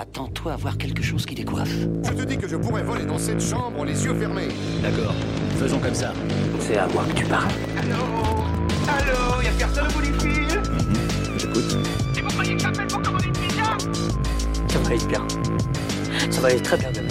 Attends-toi à voir quelque chose qui décoiffe. Je te dis que je pourrais voler dans cette chambre les yeux fermés. D'accord, faisons comme ça. C'est à moi que tu parles. Allô Allô Y'a personne au bout du fil J'écoute. Et vous croyez que j'appelle pour commander une pizza Ça va aller bien. Ça va aller très bien demain.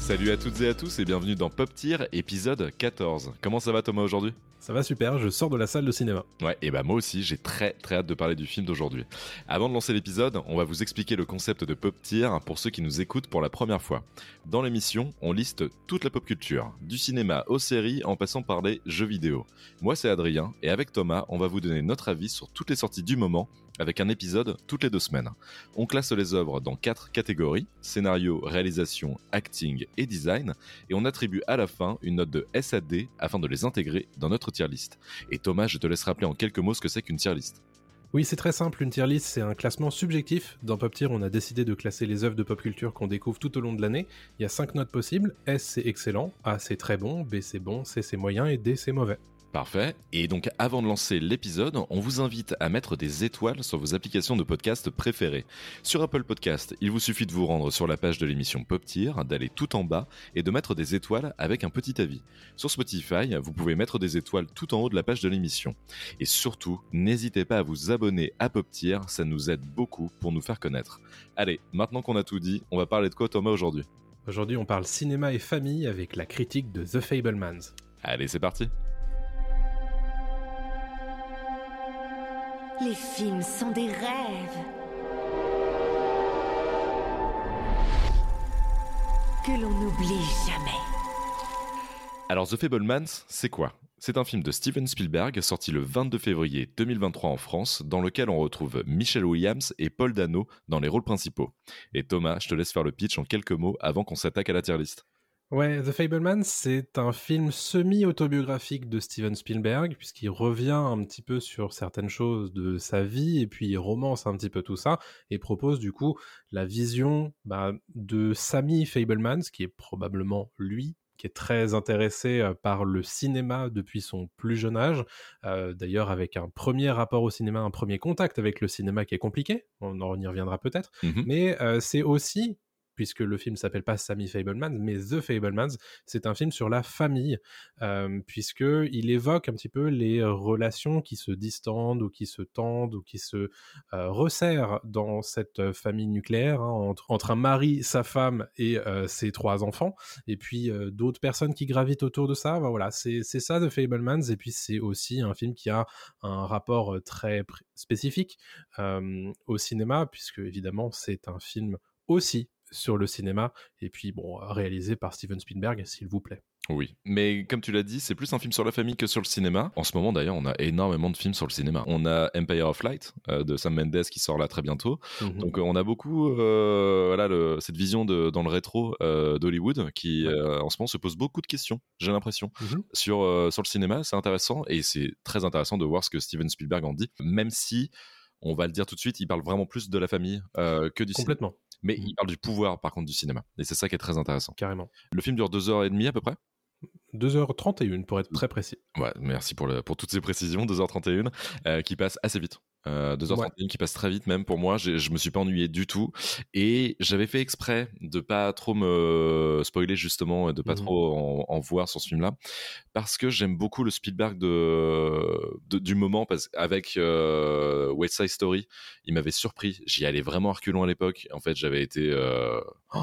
Salut à toutes et à tous et bienvenue dans Pop Tier, épisode 14. Comment ça va Thomas aujourd'hui? Ça va super, je sors de la salle de cinéma. Ouais, et bah moi aussi, j'ai très très hâte de parler du film d'aujourd'hui. Avant de lancer l'épisode, on va vous expliquer le concept de Pop Tier pour ceux qui nous écoutent pour la première fois. Dans l'émission, on liste toute la pop culture, du cinéma aux séries en passant par les jeux vidéo. Moi c'est Adrien et avec Thomas, on va vous donner notre avis sur toutes les sorties du moment avec un épisode toutes les deux semaines. On classe les œuvres dans quatre catégories, scénario, réalisation, acting et design, et on attribue à la fin une note de SAD afin de les intégrer dans notre tier list. Et Thomas, je te laisse rappeler en quelques mots ce que c'est qu'une tier list. Oui, c'est très simple, une tier list, c'est un classement subjectif. Dans Pop Tier, on a décidé de classer les œuvres de pop culture qu'on découvre tout au long de l'année. Il y a cinq notes possibles. S, c'est excellent, A, c'est très bon, B, c'est bon, C, c'est moyen, et D, c'est mauvais. Parfait. Et donc avant de lancer l'épisode, on vous invite à mettre des étoiles sur vos applications de podcast préférées. Sur Apple Podcast, il vous suffit de vous rendre sur la page de l'émission Pop Tier, d'aller tout en bas et de mettre des étoiles avec un petit avis. Sur Spotify, vous pouvez mettre des étoiles tout en haut de la page de l'émission. Et surtout, n'hésitez pas à vous abonner à Pop Tier, ça nous aide beaucoup pour nous faire connaître. Allez, maintenant qu'on a tout dit, on va parler de quoi Thomas aujourd'hui? Aujourd'hui, on parle cinéma et famille avec la critique de The Fablemans. Allez, c'est parti Les films sont des rêves. Que l'on n'oublie jamais. Alors The Fablemans, c'est quoi? C'est un film de Steven Spielberg sorti le 22 février 2023 en France, dans lequel on retrouve Michelle Williams et Paul Dano dans les rôles principaux. Et Thomas, je te laisse faire le pitch en quelques mots avant qu'on s'attaque à la tier list. Ouais, The Fablemans, c'est un film semi-autobiographique de Steven Spielberg, puisqu'il revient un petit peu sur certaines choses de sa vie, et puis il romance un petit peu tout ça, et propose du coup la vision bah, de Sammy Fablemans, qui est probablement lui, qui est très intéressé euh, par le cinéma depuis son plus jeune âge, euh, d'ailleurs avec un premier rapport au cinéma, un premier contact avec le cinéma qui est compliqué, on en y reviendra peut-être, Mhm. mais euh, c'est aussi puisque le film s'appelle pas Sammy Fablemans, mais The Fablemans, c'est un film sur la famille, euh, puisque il évoque un petit peu les relations qui se distendent ou qui se tendent ou qui se euh, resserrent dans cette famille nucléaire hein, entre, un mari, sa femme et euh, ses trois enfants, et puis euh, d'autres personnes qui gravitent autour de ça. Voilà, c'est ça The Fablemans, et puis c'est aussi un film qui a un rapport très spécifique au cinéma, puisque évidemment c'est un film aussi sur le cinéma, et puis bon, réalisé par Steven Spielberg, s'il vous plaît. Oui, mais comme tu l'as dit, c'est plus un film sur la famille que sur le cinéma. En ce moment d'ailleurs, on a énormément de films sur le cinéma. On a Empire of Light euh, de Sam Mendes qui sort là très bientôt. Mhm. Donc euh, on a beaucoup euh, voilà, le- cette vision de, dans le rétro d'Hollywood qui en ce moment se pose beaucoup de questions, j'ai l'impression. Mhm. Sur, sur le cinéma, c'est intéressant et c'est très intéressant de voir ce que Steven Spielberg en dit, même si, on va le dire tout de suite, il parle vraiment plus de la famille que du cinéma. Mais Mhm. il parle du pouvoir par contre du cinéma. Et c'est ça qui est très intéressant. carrément. Le film dure deux heures et demie à peu près 2h31 pour être très précis. Ouais, merci pour, le, pour toutes ces précisions. 2h31 euh, qui passe assez vite. Euh, 2h31 qui passe très vite même pour moi. J'ai- Je me suis pas ennuyé du tout. Et j'avais fait exprès de pas trop me spoiler justement, et de pas Mhm. trop en, en voir sur ce film-là. Parce que j'aime beaucoup le Spielberg de, de- du moment. Parce qu'avec euh, West Side Story, il m'avait surpris. J'y allais vraiment reculons à l'époque. En fait, j'avais été... euh, oh,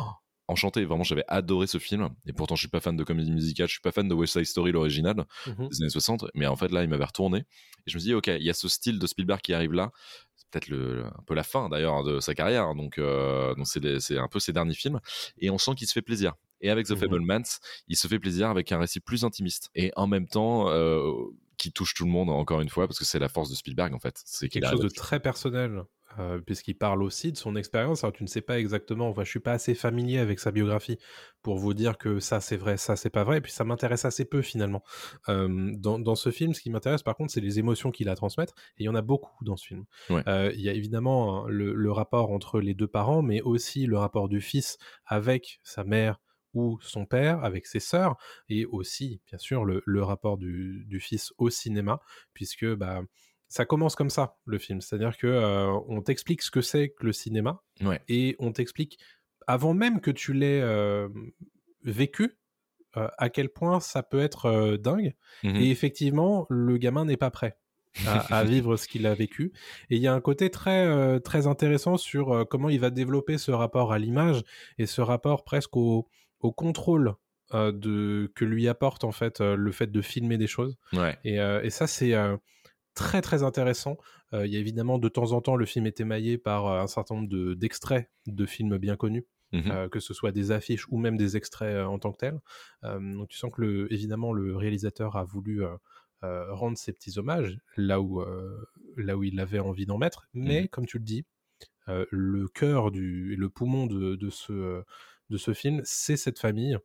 enchanté, vraiment j'avais adoré ce film. Et pourtant je suis pas fan de comédie musicale, je suis pas fan de West Side Story l'original, Mhm. des années 60, mais en fait là il m'avait retourné. Et je me dis ok il y a ce style de Spielberg qui arrive là, c'est peut-être le, un peu la fin d'ailleurs de sa carrière, hein, donc euh, donc c'est un peu ses derniers films. Et on sent qu'il se fait plaisir. Et avec The Mhm. Fablemans, il se fait plaisir avec un récit plus intimiste. Et en même temps euh, qui touche tout le monde encore une fois parce que c'est la force de Spielberg en fait, c'est Quelque chose de très personnel, euh, puisqu'il parle aussi de son expérience. Alors tu ne sais pas exactement, enfin je suis pas assez familier avec sa biographie pour vous dire que ça c'est vrai, ça c'est pas vrai, et puis ça m'intéresse assez peu finalement. Euh, dans, dans ce film, ce qui m'intéresse par contre, c'est les émotions qu'il a à transmettre, et il y en a beaucoup dans ce film. Ouais. Euh, Il y a évidemment hein, le, le rapport entre les deux parents, mais aussi le rapport du fils avec sa mère ou son père, avec ses sœurs, et aussi, bien sûr, le, le rapport du, du fils au cinéma, puisque bah, ça commence comme ça le film, c'est-à-dire que euh, on t'explique ce que c'est que le cinéma Ouais. et on t'explique avant même que tu l'aies euh, vécu euh, à quel point ça peut être dingue. Mhm. Et effectivement, le gamin n'est pas prêt à, à vivre ce qu'il a vécu. Et il y a un côté très, euh, très intéressant sur euh, comment il va développer ce rapport à l'image et ce rapport presque au, au contrôle euh, de, que lui apporte en fait le fait de filmer des choses. Ouais. Et, et ça, c'est très très intéressant. Euh, Il y a évidemment de temps en temps, le film est émaillé par euh, un certain nombre de- d'extraits de, films bien connus. Mhm. Euh, que ce soit des affiches ou même des extraits euh, en tant que tels. Donc tu sens que le, évidemment le réalisateur a voulu rendre ses petits hommages là où, là où il avait envie d'en mettre, mais comme tu le dis, le cœur du, et le poumon de, de ce, de ce film, c'est cette famille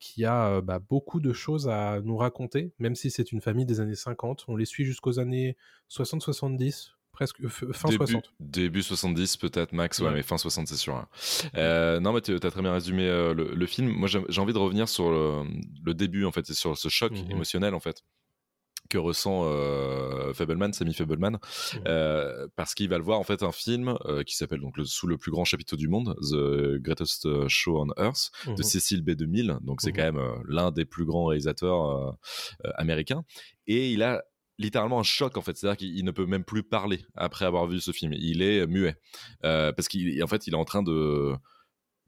qui a euh, bah, beaucoup de choses à nous raconter, même si c'est une famille des années 50. On les suit jusqu'aux années 60-70, presque euh, fin début, 60. Début 70 peut-être max, ouais, Ouais. mais fin 60 c'est sûr. hein. Euh, non mais tu as très bien résumé euh, le, le film. Moi j'ai envie de revenir sur le, le début en fait, et sur ce choc Mhm. émotionnel en fait que ressent euh, Fableman, Sammy Fableman, euh, parce qu'il va le voir en fait un film euh, qui s'appelle donc le, sous le plus grand chapiteau du monde, The Greatest Show on Earth, de Mhm. Cécile B2000. Donc c'est Mhm. quand même euh, l'un des plus grands réalisateurs américains. Et il a littéralement un choc en fait, c'est-à-dire qu'il il ne peut même plus parler après avoir vu ce film. Il est muet parce qu'en fait il est en train de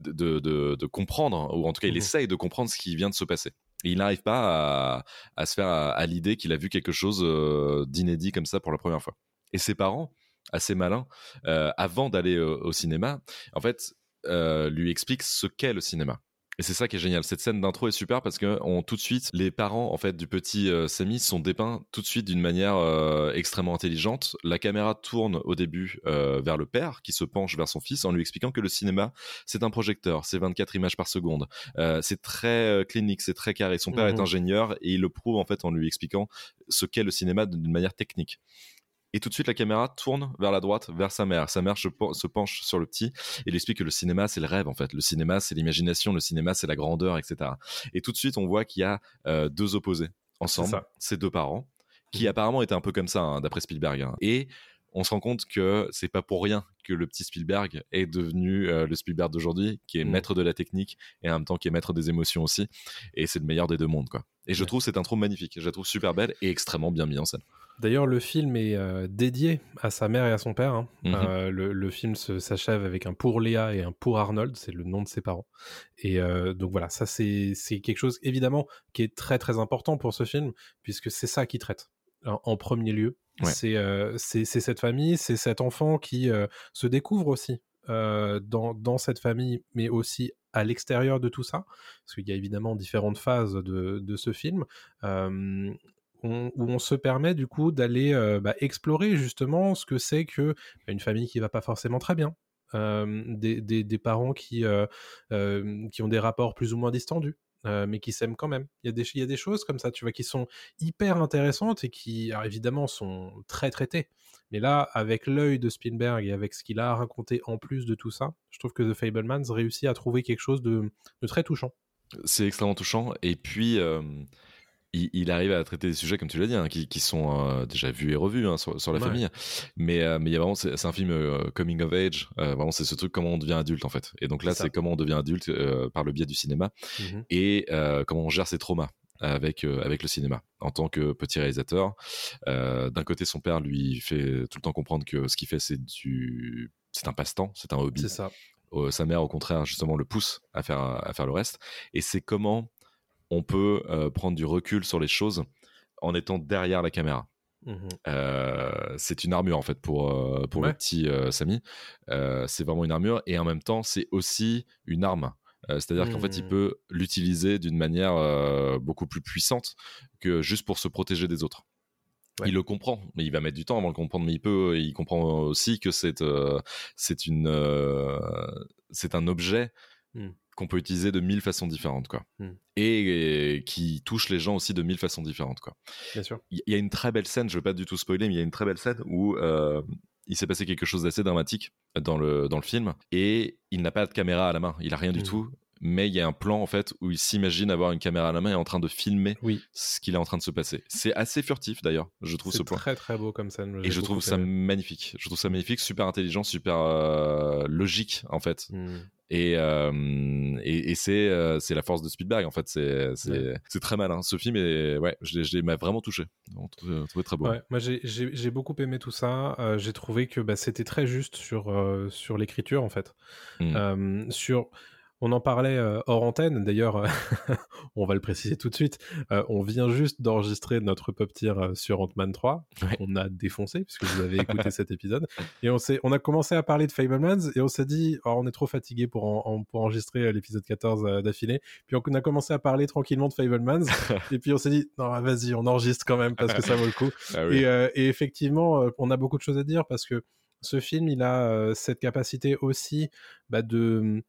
de, de, de- de comprendre, ou en tout cas il Mhm. essaye de comprendre ce qui vient de se passer. Il n'arrive pas à, se faire à, l'idée qu'il a vu quelque chose euh, d'inédit comme ça pour la première fois. Et ses parents, assez malins, euh, avant d'aller euh, au cinéma, en fait, lui expliquent ce qu'est le cinéma. Et c'est ça qui est génial. Cette scène d'intro est super parce que on, tout de suite, les parents en fait du petit euh, Samy sont dépeints tout de suite d'une manière euh, extrêmement intelligente. La caméra tourne au début euh, vers le père qui se penche vers son fils en lui expliquant que le cinéma c'est un projecteur, c'est 24 images par seconde. Euh, c'est très euh, clinique, c'est très carré. Son père est Mhm. ingénieur et il le prouve en fait en lui expliquant ce qu'est le cinéma d'une manière technique. Et tout de suite, la caméra tourne vers la droite, vers sa mère. Sa mère se, pen- se penche sur le petit et lui explique que le cinéma, c'est le rêve, en fait. Le cinéma, c'est l'imagination. Le cinéma, c'est la grandeur, etc. Et tout de suite, on voit qu'il y a euh, deux opposés ensemble, ces deux parents, qui Mhm. apparemment étaient un peu comme ça, hein, d'après Spielberg. hein. Et on se rend compte que c'est pas pour rien que le petit Spielberg est devenu euh, le Spielberg d'aujourd'hui, qui est Mhm. maître de la technique et en même temps qui est maître des émotions aussi. Et c'est le meilleur des deux mondes, quoi. Et je Ouais. trouve cette intro magnifique. Je la trouve super belle et extrêmement bien mise en scène. D'ailleurs, le film est euh, dédié à sa mère et à son père. hein. Mhm. Euh, le, le film s'achève avec un pour Léa et un pour Arnold, c'est le nom de ses parents. Et euh, donc voilà, ça c'est quelque chose évidemment qui est très très important pour ce film, puisque c'est ça qui traite en, en premier lieu. Ouais. C'est cette famille, c'est cet enfant qui se découvre aussi dans, dans cette famille, mais aussi à l'extérieur de tout ça, parce qu'il y a évidemment différentes phases de, de ce film. Euh, on- où on se permet du coup d'aller euh, bah, explorer justement ce que c'est que bah, une famille qui va pas forcément très bien, des, parents qui, euh, qui ont des rapports plus ou moins distendus. euh, mais qui s'aiment quand même. Il y, a des, choses comme ça, tu vois, qui sont hyper intéressantes et qui, évidemment, sont très traitées. Mais là, avec l'œil de Spielberg et avec ce qu'il a raconté en plus de tout ça, je trouve que The Fablemans réussit à trouver quelque chose de, de très touchant. C'est extrêmement touchant. Et puis, il, il arrive à traiter des sujets, comme tu l'as dit, hein, qui, qui sont euh, déjà vus et revus hein, sur, sur la Ouais. famille. Mais euh, mais il y a vraiment, c'est un film euh, coming of age. Vraiment, c'est ce truc comment on devient adulte en fait. Et donc là, C'est comment on devient adulte par le biais du cinéma Mhm. et comment on gère ses traumas avec euh, avec le cinéma en tant que petit réalisateur. Euh, D'un côté, son père lui fait tout le temps comprendre que ce qu'il fait, c'est du c'est un passe-temps, c'est un hobby. C'est ça. Euh, sa mère, au contraire, justement, le pousse à faire, à faire le reste. Et c'est comment on peut euh, prendre du recul sur les choses en étant derrière la caméra. Mhm. Euh, c'est une armure, en fait, pour, euh, pour le petit euh, Samy. C'est vraiment une armure. Et en même temps, c'est aussi une arme. C'est-à-dire qu'en fait, il Mhm. peut l'utiliser d'une manière beaucoup plus puissante que juste pour se protéger des autres. Ouais. Il le comprend, mais il va mettre du temps avant de le comprendre. Mais il peut, il comprend aussi que c'est euh, c'est une euh, c'est un objet Mm. Qu'on peut utiliser de mille façons différentes, quoi. Mm. Et, et qui touche les gens aussi de mille façons différentes, quoi. Bien sûr. Il y a une très belle scène, je veux pas du tout spoiler, mais il y a une très belle scène où euh, il s'est passé quelque chose d'assez dramatique dans le, dans le film et il n'a pas de caméra à la main, il a rien du Mhm. tout. Mais il y a un plan en fait où il s'imagine avoir une caméra à la main et en train de filmer Oui. ce qu'il est en train de se passer. C'est assez furtif d'ailleurs, je trouve ce C'est plan. très très beau comme scène. Et je trouve ça aimé. magnifique. Je trouve ça magnifique, super intelligent, super euh, logique en fait. Hmm. Et, euh, et, et c'est euh, c'est la force de Spielberg en fait. C'est c'est c'est très malin. Ce film est ouais, je l'ai- je l'ai- m'a vraiment touché. On trouvait, très beau. Ouais, moi j'ai- j'ai j'ai beaucoup aimé tout ça. Euh, j'ai trouvé que bah, c'était très juste sur, sur l'écriture en fait. Mm. Euh, sur, on en parlait euh, hors antenne. D'ailleurs, euh, on va le préciser tout de suite. Euh, on vient juste d'enregistrer notre pop euh, sur Ant-Man 3. Ouais. On a défoncé puisque vous avez écouté cet épisode. Et on, on a commencé à parler de Fablemans et on s'est dit, oh, on est trop fatigué pour, en- en- pour enregistrer l'épisode 14 euh, d'affilée. Puis on a commencé à parler tranquillement de Fablemans. et puis on s'est dit, non, vas-y, on enregistre quand même parce que ça vaut le coup. Ah oui. Et, et effectivement, on a beaucoup de choses à dire parce que ce film, il a cette capacité aussi bah, de,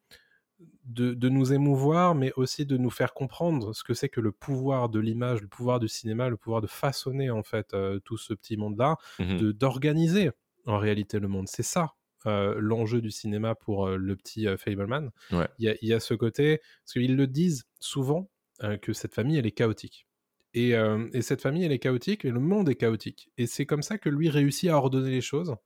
de, de nous émouvoir, mais aussi de nous faire comprendre ce que c'est que le pouvoir de l'image, le pouvoir du cinéma, le pouvoir de façonner en fait euh, tout ce petit monde-là, de d'organiser en réalité le monde. C'est ça. euh, l'enjeu du cinéma pour euh, le petit Fableman. Ouais. Il y, a, il y a ce côté, parce qu'ils le disent souvent, que cette famille, elle est chaotique. Et, et cette famille, elle est chaotique, et le monde est chaotique. Et c'est comme ça que lui réussit à ordonner les choses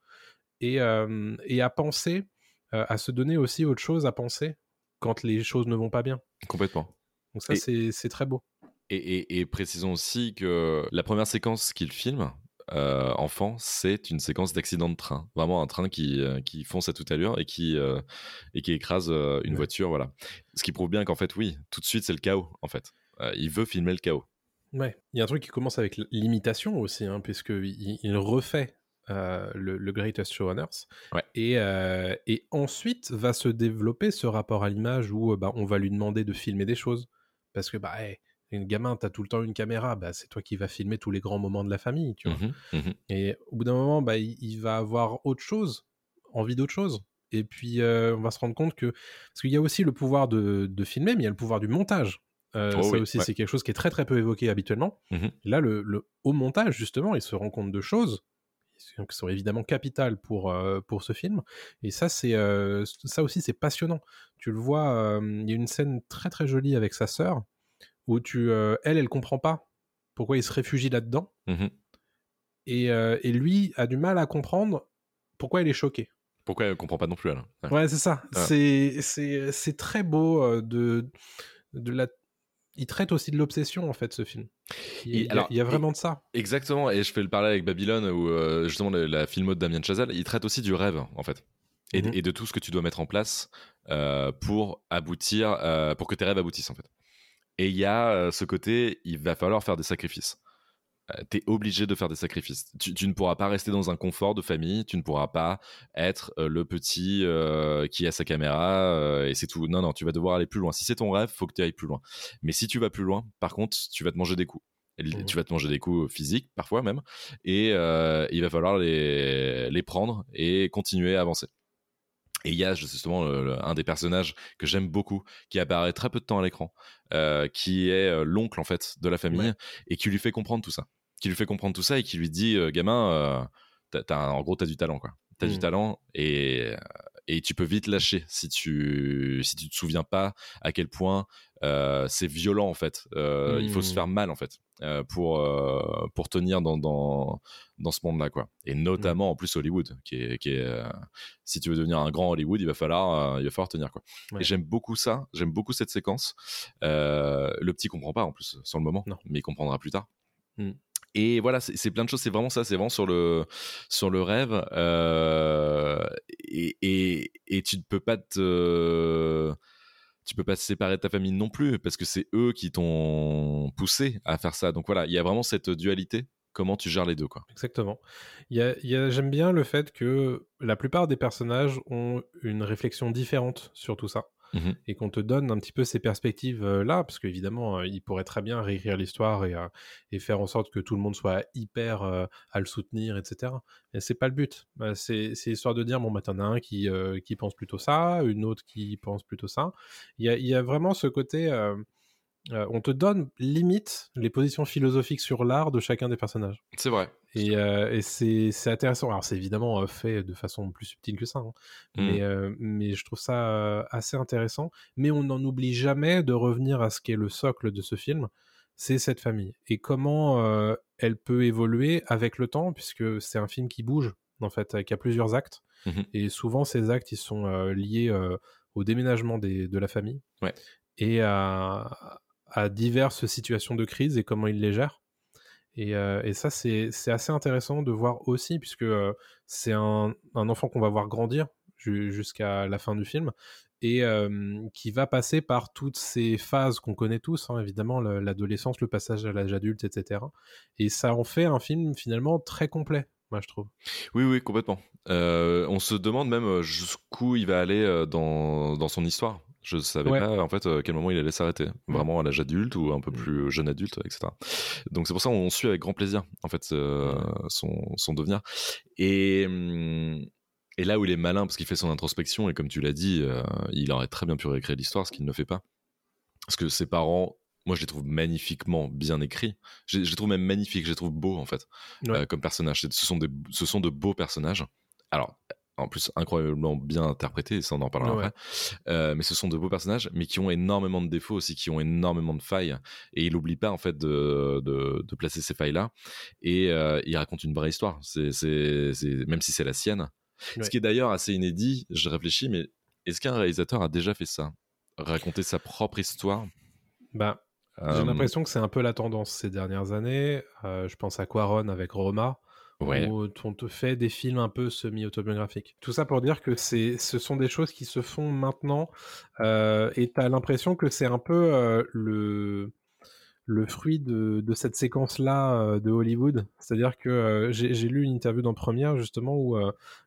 et, et à penser, à se donner aussi autre chose à penser quand les choses ne vont pas bien. Complètement. Donc ça, c'est très beau. Et, et- et précisons aussi que la première séquence qu'il filme, euh, enfant, c'est une séquence d'accident de train. Vraiment un train qui, euh, qui fonce à toute allure et qui, euh, et qui écrase euh, une Ouais. voiture. Voilà. Ce qui prouve bien qu'en fait, oui, tout de suite, c'est le chaos. En fait, il veut filmer le chaos. Ouais. Il y a un truc qui commence avec l'imitation aussi, hein, puisqu'il il refait euh, le, le Greatest Show on Earth. Ouais. Et, euh, et ensuite va se développer ce rapport à l'image où euh, bah, on va lui demander de filmer des choses. Parce que, bah, hey, une gamin, t'as tout le temps une caméra, bah, c'est toi qui vas filmer tous les grands moments de la famille, tu vois. Mhm, mhm. Et au bout d'un moment, bah, il, il va avoir autre chose, envie d'autre chose. Et puis, euh, on va se rendre compte que. Parce qu'il y a aussi le pouvoir de, de filmer, mais il y a le pouvoir du montage. Euh, Oh ça oui, aussi, ouais. c'est quelque chose qui est très très peu évoqué habituellement. Et là, le, le- au montage, justement, il se rend compte de choses qui sont évidemment capitales pour, euh, pour ce film. Et ça, c'est euh, ça aussi, c'est passionnant. Tu le vois, il y a une scène très très jolie avec sa sœur où tu, euh, elle, elle comprend pas pourquoi il se réfugie là-dedans. Mhm. Et, et lui a du mal à comprendre pourquoi il est choqué. Pourquoi elle comprend pas non plus elle Ouais. Ouais, c'est ça. Ouais. C'est, c'est, c'est très beau de, de la. Il traite aussi de l'obsession en fait ce film. Il, Et alors, il y a et- vraiment de ça. Exactement. Et je fais le parallèle avec Babylone où euh, justement la, la filmo de Damien Chazelle, il traite aussi du rêve en fait. Et, Mhm. et de tout ce que tu dois mettre en place euh, pour aboutir, euh, pour que tes rêves aboutissent en fait. Et il y a ce côté, il va falloir faire des sacrifices. Euh, T'es obligé de faire des sacrifices. Tu, tu ne pourras pas rester dans un confort de famille. Tu ne pourras pas être euh, le petit euh, qui a sa caméra euh, et c'est tout. Non, non, tu vas devoir aller plus loin. Si c'est ton rêve, faut que tu ailles plus loin. Mais si tu vas plus loin, par contre, tu vas te manger des coups. Mhm. Tu vas te manger des coups physiques, parfois même. Et il va falloir les, les prendre et continuer à avancer. Et il y a justement le- le- un des personnages que j'aime beaucoup, qui apparaît très peu de temps à l'écran, euh, qui est euh, l'oncle en fait de la famille, Ouais. et qui lui fait comprendre tout ça. Qui lui fait comprendre tout ça et qui lui dit, euh, gamin, euh, t'as- t'as un- en gros, t'as du talent, quoi. T'as du Mm. talent et, et tu peux vite lâcher si tu si tu te souviens pas à quel point euh, c'est violent en fait. Euh, Il faut se faire mal en fait euh, pour pour tenir dans dans dans ce monde-là quoi. Et notamment en plus Hollywood, qui est qui est si tu veux devenir un grand Hollywood, il va falloir il va falloir tenir quoi. Ouais. Et j'aime beaucoup ça, j'aime beaucoup cette séquence. Le petit comprend pas en plus sur le moment, Non. mais il comprendra plus tard. Mm. Et voilà, c'est plein de choses. C'est vraiment ça. C'est vraiment sur le sur le rêve. euh, et, et tu ne peux pas te tu peux pas te séparer de ta famille non plus parce que c'est eux qui t'ont poussé à faire ça. Donc voilà, il y a vraiment cette dualité. Comment tu gères les deux quoi. Exactement. J'aime bien le fait que la plupart des personnages ont une réflexion différente sur tout ça. Mhm. Et qu'on te donne un petit peu ces perspectives-là, parce qu'évidemment, euh, ils pourraient très bien réécrire l'histoire et, euh, et faire en sorte que tout le monde soit hyper euh, à le soutenir, etc. Mais c'est pas le but. Bah, c'est histoire de dire, bon, bah, t'en as un qui, euh, qui pense plutôt ça, une autre qui pense plutôt ça. Il il y a vraiment ce côté... euh, euh, on te donne limite les positions philosophiques sur l'art de chacun des personnages. C'est vrai. Et, euh, et c'est c'est intéressant. Alors, c'est évidemment euh, fait de façon plus subtile que ça, hein. Mm. mais, euh, mais je trouve ça euh, assez intéressant. Mais on n'en oublie jamais de revenir à ce qui est le socle de ce film, c'est cette famille. Et comment euh, elle peut évoluer avec le temps, puisque c'est un film qui bouge, en fait, qui a plusieurs actes. Mhm. Et souvent, ces actes, ils sont euh, liés euh, au déménagement des, de la famille Ouais. et à, à diverses situations de crise et comment ils les gèrent. Et, euh, et ça, c'est assez intéressant de voir aussi, puisque euh, c'est un, un enfant qu'on va voir grandir ju- jusqu'à la fin du film, et euh, qui va passer par toutes ces phases qu'on connaît tous, hein, évidemment, le- l'adolescence, le passage à l'âge adulte, etc. Et ça en fait un film finalement très complet, moi je trouve. Oui, oui, complètement. On se demande même jusqu'où il va aller dans, dans son histoire. Je savais Ouais. pas en fait à quel moment il allait s'arrêter. Vraiment à l'âge adulte ou un peu Mm. plus jeune adulte, etc. Donc c'est pour ça qu'on suit avec grand plaisir en fait euh, son, son devenir. Et, hum, et là où il est malin parce qu'il fait son introspection et comme tu l'as dit, euh, il aurait très bien pu réécrire l'histoire, ce qu'il ne fait pas. Parce que ses parents, moi je les trouve magnifiquement bien écrits. Je, je les trouve même magnifiques, je les trouve beaux en fait Ouais. euh, comme personnages. Ce sont, des, ce sont de beaux personnages. Alors, en plus, incroyablement bien interprétés, ça on en parlera Ouais. après. Euh, mais ce sont de beaux personnages, mais qui ont énormément de défauts aussi, qui ont énormément de failles. Et il n'oublie pas en fait de, de, de placer ces failles-là. Et euh, il raconte une vraie histoire, c'est, c'est, c'est- même si c'est la sienne. Ouais. Ce qui est d'ailleurs assez inédit, je réfléchis, mais est-ce qu'un réalisateur a déjà fait ça? Raconter sa propre histoire? Bah, J'ai Euh, l'impression que c'est un peu la tendance ces dernières années. Je pense à Quaron avec Roma, Ouais. où on te fait des films un peu semi-autobiographiques. Tout ça pour dire que c'est, ce sont des choses qui se font maintenant, euh, et tu as l'impression que c'est un peu euh, le, le fruit de, de cette séquence-là euh, de Hollywood. C'est-à-dire que j'ai, lu une interview dans Première, justement, où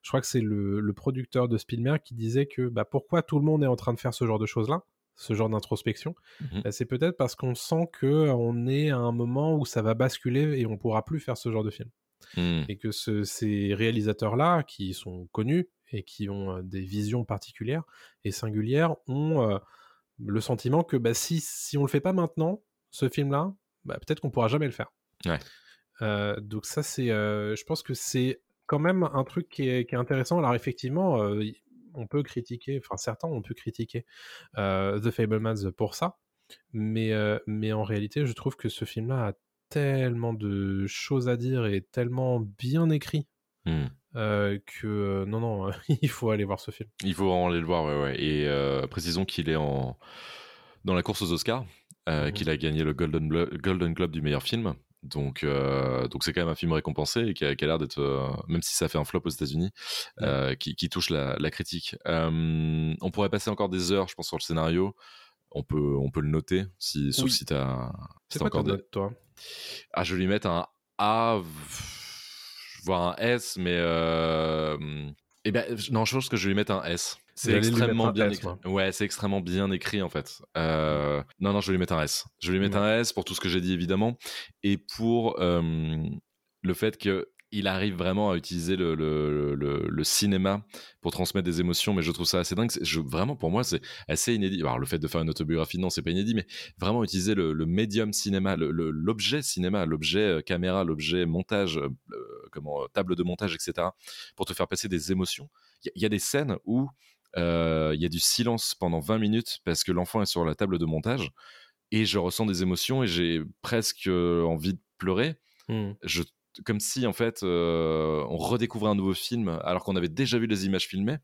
je crois que c'est le, le producteur de Spielberg qui disait que bah, pourquoi tout le monde est en train de faire ce genre de choses-là ce genre d'introspection, Mhm. bah, c'est peut-être parce qu'on sent que on est à un moment où ça va basculer et on pourra plus faire ce genre de film. Hmm, Et que ce- ces réalisateurs-là, qui sont connus et qui ont euh, des visions particulières et singulières, ont euh, le sentiment que bah, si, si on le fait pas maintenant, ce film-là, bah, peut-être qu'on pourra jamais le faire. Ouais. Euh, donc ça, c'est, euh, je pense que c'est quand même un truc qui est, qui est intéressant. Alors effectivement, on peut critiquer, enfin certains on peut critiquer The Fablemans pour ça, mais, euh, mais en réalité, je trouve que ce film-là a tellement de choses à dire et tellement bien écrit hmm. euh, que euh, non, non, il faut aller voir ce film. Il faut vraiment aller le voir, ouais, ouais. Et euh, précisons qu'il est en dans la course aux Oscars, Mhm. qu'il a gagné le Golden, Glo- Golden Globe du meilleur film. Donc, euh, donc c'est quand même un film récompensé et qui a, qui a l'air d'être, euh, même si ça fait un flop aux États-Unis, euh, qui, qui touche la, la critique. On pourrait passer encore des heures, je pense, sur le scénario. On peut, on peut le noter, si, sauf Oui. si t'as, si C'est encore des... toi? Ah, je vais lui mettre un A, voire un S, mais euh... eh ben, non, je pense que je vais lui mettre un S. C'est extrêmement bien S, écrit. moi. Ouais, c'est extrêmement bien écrit en fait. Euh, Non, non, je vais lui mettre un S. Je vais lui mettre un S pour tout ce que j'ai dit évidemment, et pour euh, le fait que il arrive vraiment à utiliser le, le, le, le cinéma pour transmettre des émotions, mais je trouve ça assez dingue. Je, vraiment, pour moi, c'est assez inédit. Alors, le fait de faire une autobiographie, non, c'est pas inédit, mais vraiment utiliser le, médium cinéma, l'objet cinéma, l'objet euh, caméra, l'objet montage, euh, comment, euh, table de montage, etc., pour te faire passer des émotions. Il y, a- il y a des scènes où euh, il y a du silence pendant 20 minutes parce que l'enfant est sur la table de montage et je ressens des émotions et j'ai presque envie de pleurer. Hmm. Je, comme si en fait euh, on redécouvrait un nouveau film alors qu'on avait déjà vu les images filmées.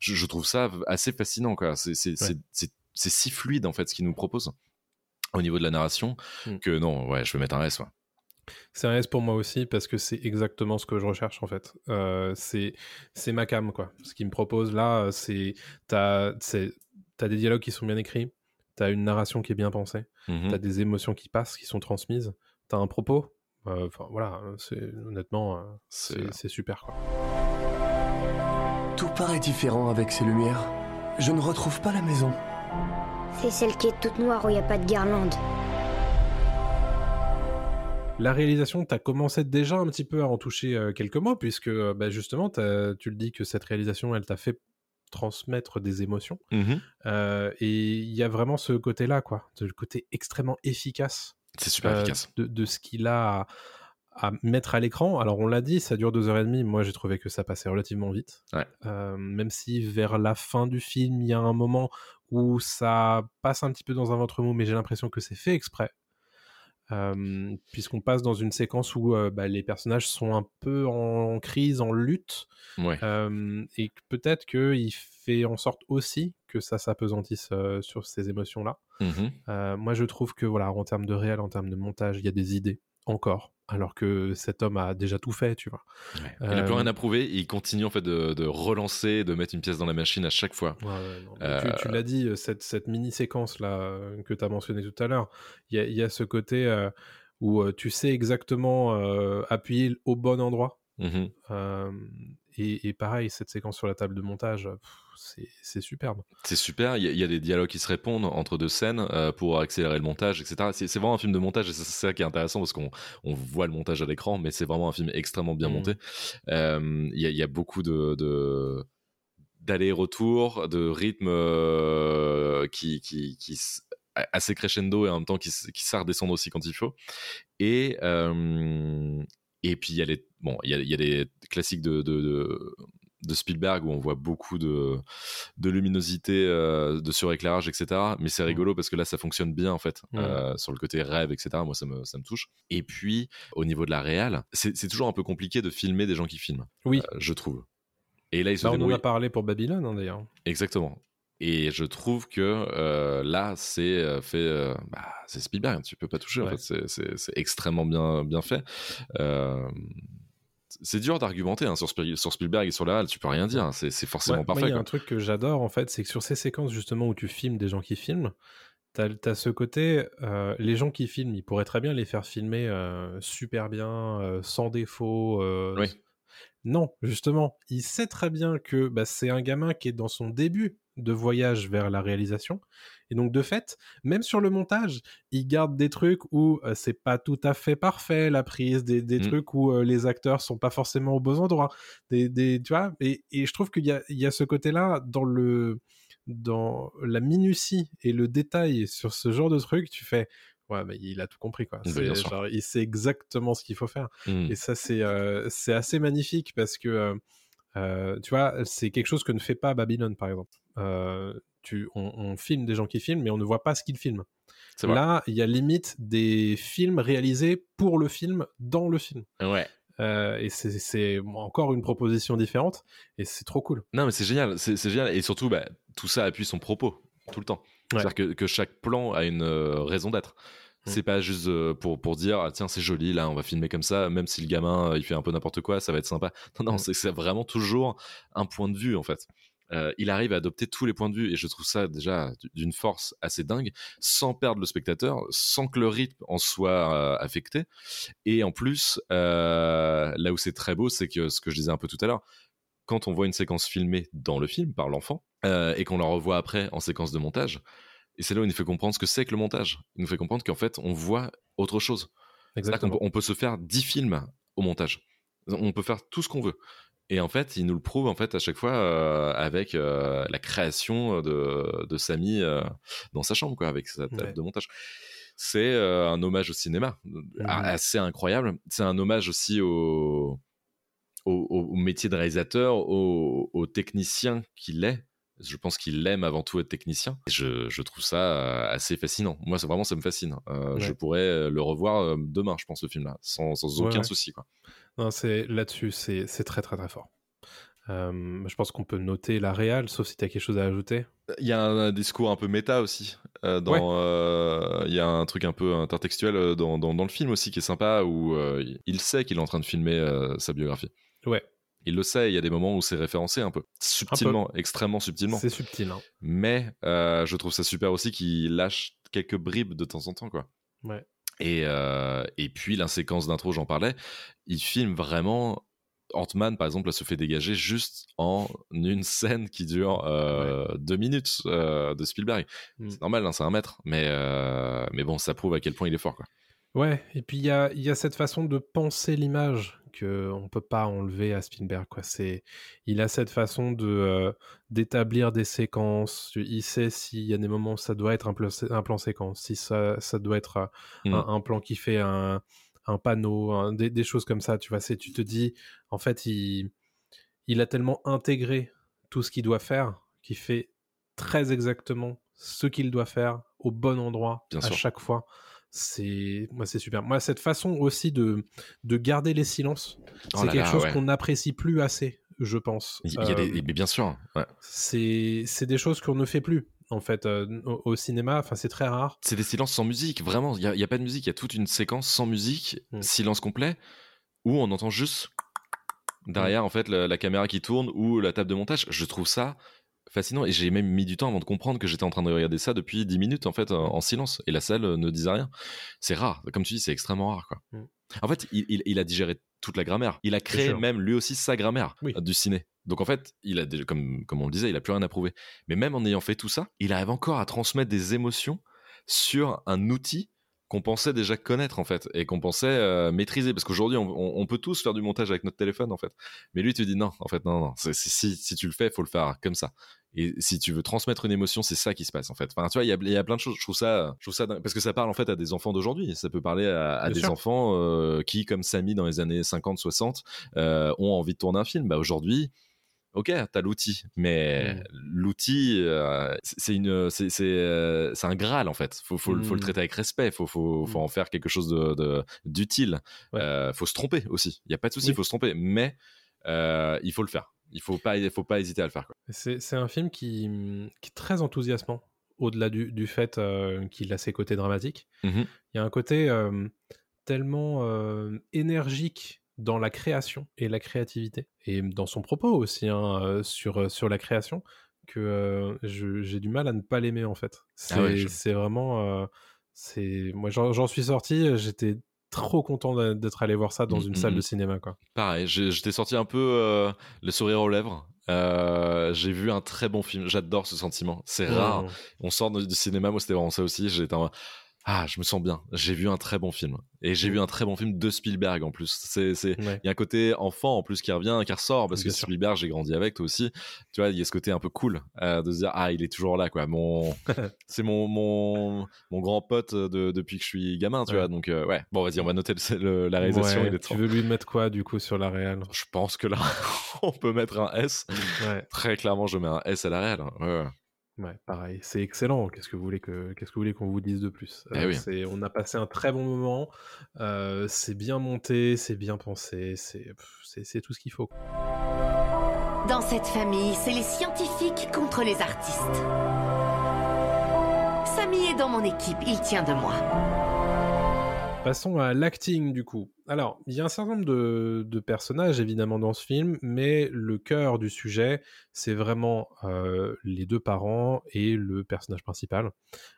Je, je trouve ça assez fascinant. quoi. C'est c'est si fluide en fait ce qu'il nous propose au niveau de la narration Mm. que non, ouais, je vais mettre un S. ouais. C'est un S pour moi aussi parce que c'est exactement ce que je recherche en fait. Euh, c'est ma cam quoi. Ce qu'il me propose là, c'est t'as c'est- t'as des dialogues qui sont bien écrits, t'as une narration qui est bien pensée, Mhm. t'as des émotions qui passent, qui sont transmises, t'as un propos. Euh, Enfin voilà, c'est honnêtement euh, C'est- super quoi. Tout paraît différent avec ces lumières. Je ne retrouve pas la maison. C'est celle qui est toute noire où il n'y a pas de guirlande. La réalisation, tu as commencé déjà un petit peu à en toucher euh, quelques mots, puisque euh, bah, justement, t'as- tu le dis que cette réalisation, elle t'a fait transmettre des émotions. Mhm. Euh, et il y a vraiment ce côté-là, quoi, le côté extrêmement efficace C'est super euh, efficace. de, de ce qu'il a à, à mettre à l'écran. Alors on l'a dit, ça dure deux heures et demie. Moi j'ai trouvé que ça passait relativement vite. Ouais. Euh, même si vers la fin du film, il y a un moment où ça passe un petit peu dans un ventre mou, mais j'ai l'impression que c'est fait exprès. Euh, puisqu'on passe dans une séquence où euh, bah, les personnages sont un peu en crise, en lutte, Ouais. euh, et que peut-être qu'il fait en sorte aussi que ça s'apesantisse sur ces émotions-là. Euh, moi, je trouve que voilà, en termes de réel, en termes de montage, il y a des idées encore, alors que cet homme a déjà tout fait, tu vois. Ouais. Il a plus Euh, rien à prouver. Il continue en fait de, de relancer, de mettre une pièce dans la machine à chaque fois. Ouais, ouais, Euh, Tu, tu l'as dit, euh, cette, cette mini-séquence là euh, que tu as mentionné tout à l'heure, il y a, il y a ce côté euh, où euh, tu sais exactement euh, appuyer au bon endroit. Euh, et, et pareil, cette séquence sur la table de montage, c'est- superbe. C'est super. Il y, a- il y a des dialogues qui se répondent entre deux scènes euh, pour accélérer le montage, etc. C'est vraiment un film de montage et c'est ça qui est intéressant parce qu'on on voit le montage à l'écran, mais c'est vraiment un film extrêmement bien Mhm. monté. Euh, Il y, a, il y a beaucoup de, de d'aller-retour, de rythme euh, qui, qui, assez crescendo et en même temps qui, qui sert redescendre aussi quand il faut. Et, euh, et puis il y a les bon, il y a, il y a les classiques de, de, de, de Spielberg où on voit beaucoup de, de luminosité, euh, de suréclairage, etc. Mais c'est rigolo parce que là ça fonctionne bien en fait Mhm. euh, sur le côté rêve, etc. Moi ça me, ça me touche. Et puis au niveau de la réal, c'est toujours un peu compliqué de filmer des gens qui filment, Oui, euh, je trouve. Et là, ils se Bah, on en a parlé pour Babylone hein, d'ailleurs. Exactement. Et je trouve que euh, là, c'est euh, fait. euh, bah, c'est Spielberg, tu peux pas toucher. En fait, c'est- extrêmement bien, bien fait. Euh, c'est dur d'argumenter hein, sur, Spiel- sur Spielberg et sur la halle, tu peux rien dire. hein, C'est forcément Ouais, parfait. il y a quoi. un truc que j'adore en fait, c'est que sur ces séquences justement où tu filmes des gens qui filment, t'as as ce côté, euh, les gens qui filment, ils pourraient très bien les faire filmer euh, super bien, euh, sans défaut. Oui. Non, justement, il sait très bien que bah, c'est un gamin qui est dans son début de voyage vers la réalisation. Et donc, de fait, même sur le montage, il garde des trucs où euh, c'est pas tout à fait parfait, la prise, des, des Mm. trucs où euh, les acteurs sont pas forcément aux beaux endroits. Des, des, tu vois et, et je trouve qu'il y a, il y a ce côté-là dans le dans la minutie et le détail sur ce genre de truc, tu fais ouais, mais il a tout compris quoi. C'est genre, il sait exactement ce qu'il faut faire. Mm. Et ça, c'est euh, c'est assez magnifique parce que, euh, tu vois, c'est quelque chose que ne fait pas Babylone, par exemple. Euh, tu, on, on filme des gens qui filment, mais on ne voit pas ce qu'ils filment. Là, il y a limite des films réalisés pour le film, dans le film. Ouais. Euh, et c'est- c'est encore une proposition différente, et c'est trop cool. Non, mais c'est génial. C'est génial. Et surtout, bah, tout ça appuie son propos tout le temps. Ouais. C'est-à-dire que, que chaque plan a une euh, raison d'être. Mm. C'est pas juste euh, pour, pour dire, ah, tiens, c'est joli, là, on va filmer comme ça, même si le gamin, il fait un peu n'importe quoi, ça va être sympa. Non, non, Mm. c'est vraiment toujours un point de vue, en fait. Euh, il arrive à adopter tous les points de vue, et je trouve ça déjà d'une force assez dingue, sans perdre le spectateur, sans que le rythme en soit euh, affecté. Et en plus, euh, là où c'est très beau, c'est que ce que je disais un peu tout à l'heure, quand on voit une séquence filmée dans le film par l'enfant et qu'on la revoit après en séquence de montage, et c'est là où il nous fait comprendre ce que c'est que le montage. Il nous fait comprendre qu'en fait, on voit autre chose. Exactement. peut, on peut se faire 10 films au montage. On peut faire tout ce qu'on veut. Et en fait, il nous le prouve en fait à chaque fois euh, avec euh, la création de, de Samy euh, dans sa chambre, quoi, avec sa table Ouais. de montage. C'est un hommage au cinéma, a- assez incroyable. C'est un hommage aussi au, au, au- au métier de réalisateur, au, au technicien qu'il est. Je pense qu'il aime avant tout être technicien. Je, je trouve ça euh, assez fascinant. Moi, c'est vraiment, ça me fascine. Euh, Ouais. Je pourrais euh, le revoir demain, je pense, le film-là, sans, aucun ouais. souci. Quoi. Non, c'est là-dessus, c'est très très très fort. Euh, je pense qu'on peut noter la réal, sauf si tu as quelque chose à ajouter. Il y a un, discours un peu méta aussi. euh, dans, Ouais. euh, il y a un truc un peu intertextuel dans, dans, dans le film aussi qui est sympa où euh, il sait qu'il est en train de filmer euh, sa biographie. Ouais, Il le sait, il y a des moments où c'est référencé un peu. Subtilement, extrêmement subtilement. c'est subtil. Hein. Mais euh, je trouve ça super aussi qu'il lâche quelques bribes de temps en temps. quoi. Ouais. Et, euh, et puis la séquence d'intro, j'en parlais, il filme vraiment. Ant-Man, par exemple, se fait dégager juste en une scène qui dure euh, deux minutes de Spielberg. Mm. C'est normal, hein, c'est un maître, mais, mais bon, ça prouve à quel point il est fort. Quoi. Ouais, et puis il y a, il y a cette façon de penser l'image que on peut pas enlever à Spielberg. Quoi. C'est, il a cette façon de euh, d'établir des séquences. Il sait s'il y a des moments où ça doit être un plan, un plan séquence, si ça, ça doit être euh, Mm. un, un plan qui fait un, un panneau, un- des, des choses comme ça. Tu vois, c'est, tu te dis, en fait, il, il a tellement intégré tout ce qu'il doit faire qu'il fait très exactement ce qu'il doit faire au bon endroit Bien à sûr. chaque fois. C'est moi, c'est super. Moi, cette façon aussi de de garder les silences, Oh c'est quelque là, chose ouais. qu'on n'apprécie plus assez, je pense. Il y a Euh, des, mais bien sûr. ouais. c'est c'est des choses qu'on ne fait plus en fait euh, au, au cinéma. Enfin, c'est très rare. C'est des silences sans musique, vraiment. Il n'y a, il y a pas de musique, il y a toute une séquence sans musique, Mm. silence complet, où on entend juste derrière, en fait, la, la caméra qui tourne ou la table de montage. Je trouve ça fascinant et j'ai même mis du temps avant de comprendre que j'étais en train de regarder ça depuis 10 minutes, en fait, en, en silence. Et la salle euh, ne disait rien. C'est rare. Comme tu dis, c'est extrêmement rare, quoi. Mm. En fait, il, il- il a digéré toute la grammaire. Il a créé même lui aussi sa grammaire Oui. euh, du ciné. Donc en fait, il a déjà, comme, comme on le disait, il a plus rien à prouver. Mais même en ayant fait tout ça, il arrive encore à transmettre des émotions sur un outil qu'on pensait déjà connaître en fait et qu'on pensait euh, maîtriser. Parce qu'aujourd'hui on, on- on peut tous faire du montage avec notre téléphone en fait. Mais lui tu dis non en fait non non si, si tu le fais faut le faire comme ça. Et si tu veux transmettre une émotion c'est ça qui se passe en fait. Enfin tu vois il y a, y a plein de choses je trouve ça je trouve ça parce que ça parle en fait à des enfants d'aujourd'hui. Ça peut parler à, des sûr. enfants euh, qui comme Samy dans les années 50 60 euh, ont envie de tourner un film. Bah aujourd'hui Ok, t'as l'outil, mais Mm. l'outil, euh, c'est c'est une, c'est, c'est, euh, c'est un graal en fait. Faut, faut, le- faut le Mm. traiter avec respect. Faut, faut, faut Mm. en faire quelque chose de, de- d'utile. Ouais. Euh, faut se tromper aussi. Il y a pas de souci, Oui. faut se tromper, mais il faut le faire. Il faut pas, il faut pas hésiter à le faire. Quoi. C'est c'est un film qui, qui est très enthousiasmant au-delà du, du fait qu'il a ses côtés dramatiques. Il y a un côté tellement énergique dans la création et la créativité, et dans son propos aussi hein, euh, sur, euh, sur la création, que euh, j'ai du mal à ne pas l'aimer en fait. C'est Ah ouais, je- c'est vraiment... euh, c'est moi j'en suis sorti, j'étais trop content d'être allé voir ça dans Mm, une mm, salle de cinéma. Quoi. Pareil, j'étais sorti un peu euh, le sourire aux lèvres. Euh, j'ai vu un très bon film. J'adore ce sentiment. C'est rare. On sort du cinéma. Moi, c'était vraiment ça aussi. J'étais en ah, je me sens bien. J'ai vu un très bon film. Et j'ai Mm. vu un très bon film de Spielberg en plus. C'est, c'est, Ouais. il y a un côté enfant en plus qui revient, qui ressort parce Bien que sûr. Spielberg, j'ai grandi avec toi aussi. Tu vois, il y a ce côté un peu cool euh, de se dire ah, il est toujours là quoi. Mon, c'est mon mon mon grand pote de, depuis que je suis gamin, tu Ouais. vois. Donc euh, ouais. Bon, vas-y, on va noter le- le- la réalisation. Ouais, il est tu temps. veux lui mettre quoi du coup sur la réal? Je pense que là, on peut mettre un S. Très clairement, je mets un S à la réelle. Ouais, ouais. Pareil, c'est excellent. Qu'est-ce que vous voulez que qu'est-ce que vous voulez qu'on vous dise de plus? Eh Euh, oui. c'est- On a passé un très bon moment. euh, c'est bien monté, c'est bien pensé, c'est pff, c'est c'est tout ce qu'il faut. Dans cette famille, c'est les scientifiques contre les artistes. Samy est dans mon équipe, il tient de moi. Passons à l'acting du coup. Alors, il y a un certain nombre de, de personnages évidemment dans ce film, mais le cœur du sujet, c'est vraiment euh, les deux parents et le personnage principal,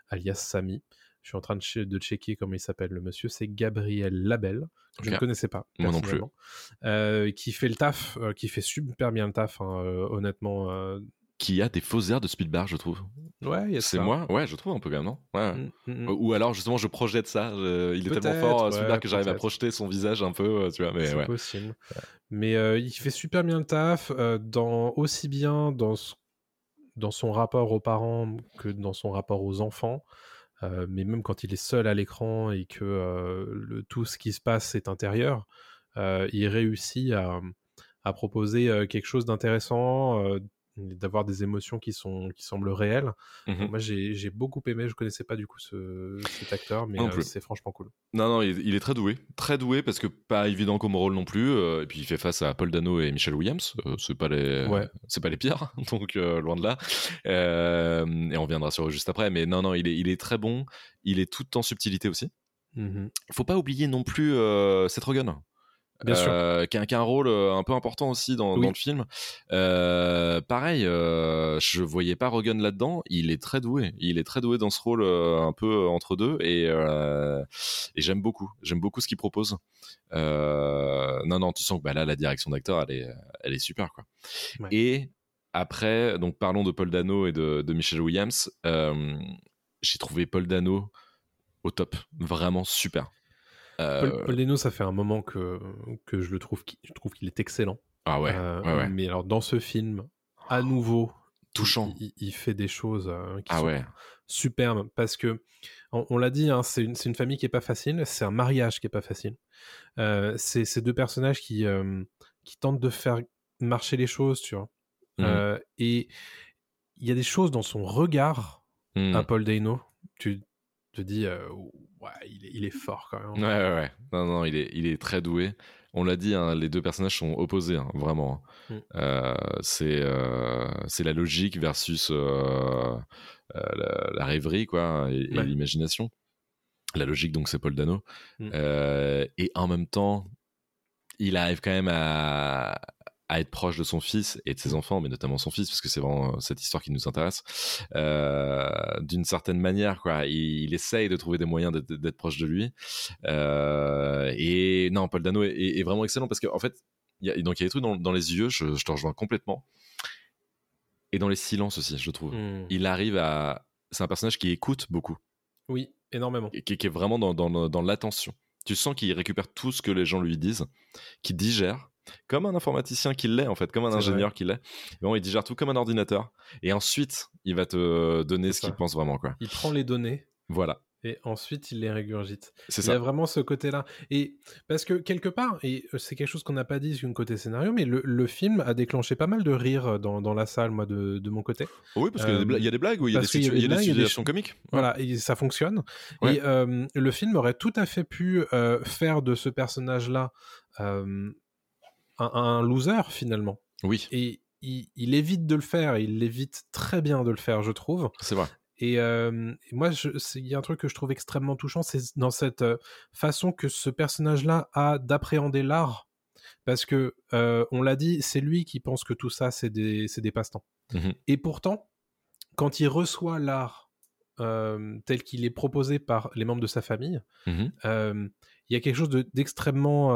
alias Samy. Je suis en train de, che- de checker comment il s'appelle le monsieur, c'est Gabriel Labelle. que Je ne connaissais pas. Moi non plus. Euh, qui fait le taf, euh, qui fait super bien le taf, hein, honnêtement. Qui a des faux airs de Spielberg, je trouve. Ouais, C'est moi? Ouais, je trouve un peu quand même, non? Ouais. Mm, mm, mm. Ou alors justement je projette ça, je- il est tellement fort ouais, Spielberg que j'arrive à projeter son visage un peu, euh, tu vois, mais c'est ouais. possible. Mais euh, il fait super bien le taf, euh, dans, aussi bien dans, ce- dans son rapport aux parents que dans son rapport aux enfants. Euh, mais même quand il est seul à l'écran et que le, tout ce qui se passe est intérieur, il réussit à, à proposer quelque chose d'intéressant, d'avoir des émotions qui, sont, qui semblent réelles. Mhm. Moi, j'ai beaucoup aimé. Je connaissais pas du coup ce, cet acteur, mais euh, c'est franchement cool. Non, non, il, il est très doué. Très doué parce que pas évident comme rôle non plus. euh, et puis il fait face à Paul Dano et Michelle Williams. euh, c'est pas les, Ouais. c'est pas les pires. Donc euh, loin de là. Euh, et on reviendra sur eux juste après. Mais non, non, il est, il est très bon. Il est tout en subtilité aussi. Mhm. Faut pas oublier non plus Seth Rogen. Bien sûr. Euh, qui, a, qui a un rôle euh, un peu important aussi dans, Oui. dans le film. Euh, pareil, euh, je voyais pas Rogen là-dedans. Il est très doué. Il est très doué dans ce rôle un peu entre deux et, et j'aime beaucoup. J'aime beaucoup ce qu'il propose. Non, non, tu sens que bah, là, la direction d'acteur, elle est, elle est super quoi. Ouais. Et après, donc parlons de Paul Dano et de, de Michelle Williams. J'ai trouvé Paul Dano au top, vraiment super. Euh, Paul, Paul Dano, ça fait un moment que, que je le trouve, qu'il- je trouve qu'il est excellent. Ah ouais, Euh, ouais, ouais. Mais alors dans ce film, à nouveau, Touchant. il, il fait des choses euh, qui Ah sont ouais. superbes parce que on, on l'a dit, hein, c'est une, famille qui est pas facile, c'est un mariage qui est pas facile. C'est ces deux personnages qui qui tentent de faire marcher les choses, tu vois. Euh, et il y a des choses dans son regard à Paul Dano, tu te dis, euh, ouais, il est, il est fort quand même. Ouais, ouais, ouais. Non, non, il est, il est très doué. On l'a dit, hein, les deux personnages sont opposés, hein, vraiment. Mm. Euh, c'est euh, c'est la logique versus la, la rêverie, quoi, et, et Ouais. l'imagination. La logique, donc, c'est Paul Dano. Mm. Et en même temps, il arrive quand même à, à être proche de son fils et de ses enfants, mais notamment son fils, parce que c'est vraiment cette histoire qui nous intéresse, euh, d'une certaine manière. Quoi. Il, il essaye de trouver des moyens d'être, proche de lui. Euh, et non, Paul Dano est, est vraiment excellent parce qu'en en fait, il y a, donc il y a des trucs dans, dans les yeux, je, je te rejoins complètement. Et dans les silences aussi, je trouve. Mm. Il arrive à. C'est un personnage qui écoute beaucoup, Oui, énormément. et qui, qui est vraiment dans, dans, dans l'attention. Tu sens qu'il récupère tout ce que les gens lui disent, qu'il digère, comme un informaticien qu'il l'est en fait, comme un ingénieur qu'il est. Bon, il digère tout comme un ordinateur, et ensuite il va te donner C'est ce qu'il ça. pense vraiment quoi. Il prend les données Voilà, et ensuite il les régurgite. c'est Il y a ça. vraiment ce côté-là. Et parce que quelque part, et euh, c'est quelque chose qu'on n'a pas dit sur le côté scénario, mais le, le film a déclenché pas mal de rires dans, dans la salle, moi, de, de mon côté. Oui, parce qu'il y a des Euh, bla- il y a des blagues, oui, il y a des, parce qu'il y a situ- des il y a des blagues, il y a des situations comiques? Voilà, et ça fonctionne. Ouais. Et euh, le film aurait tout à fait pu euh, faire de ce personnage-là euh, un, un loser, finalement. Oui, Et il, il évite de le faire, il évite très bien de le faire, je trouve. c'est vrai. Et, euh, et moi, il y a un truc que je trouve extrêmement touchant, c'est dans cette euh, façon que ce personnage-là a d'appréhender l'art. Parce que, euh, on l'a dit, c'est lui qui pense que tout ça, c'est des, des passe-temps. Mhm. Et pourtant, quand il reçoit l'art euh, tel qu'il est proposé par les membres de sa famille, Mhm. il y a quelque chose de- d'extrêmement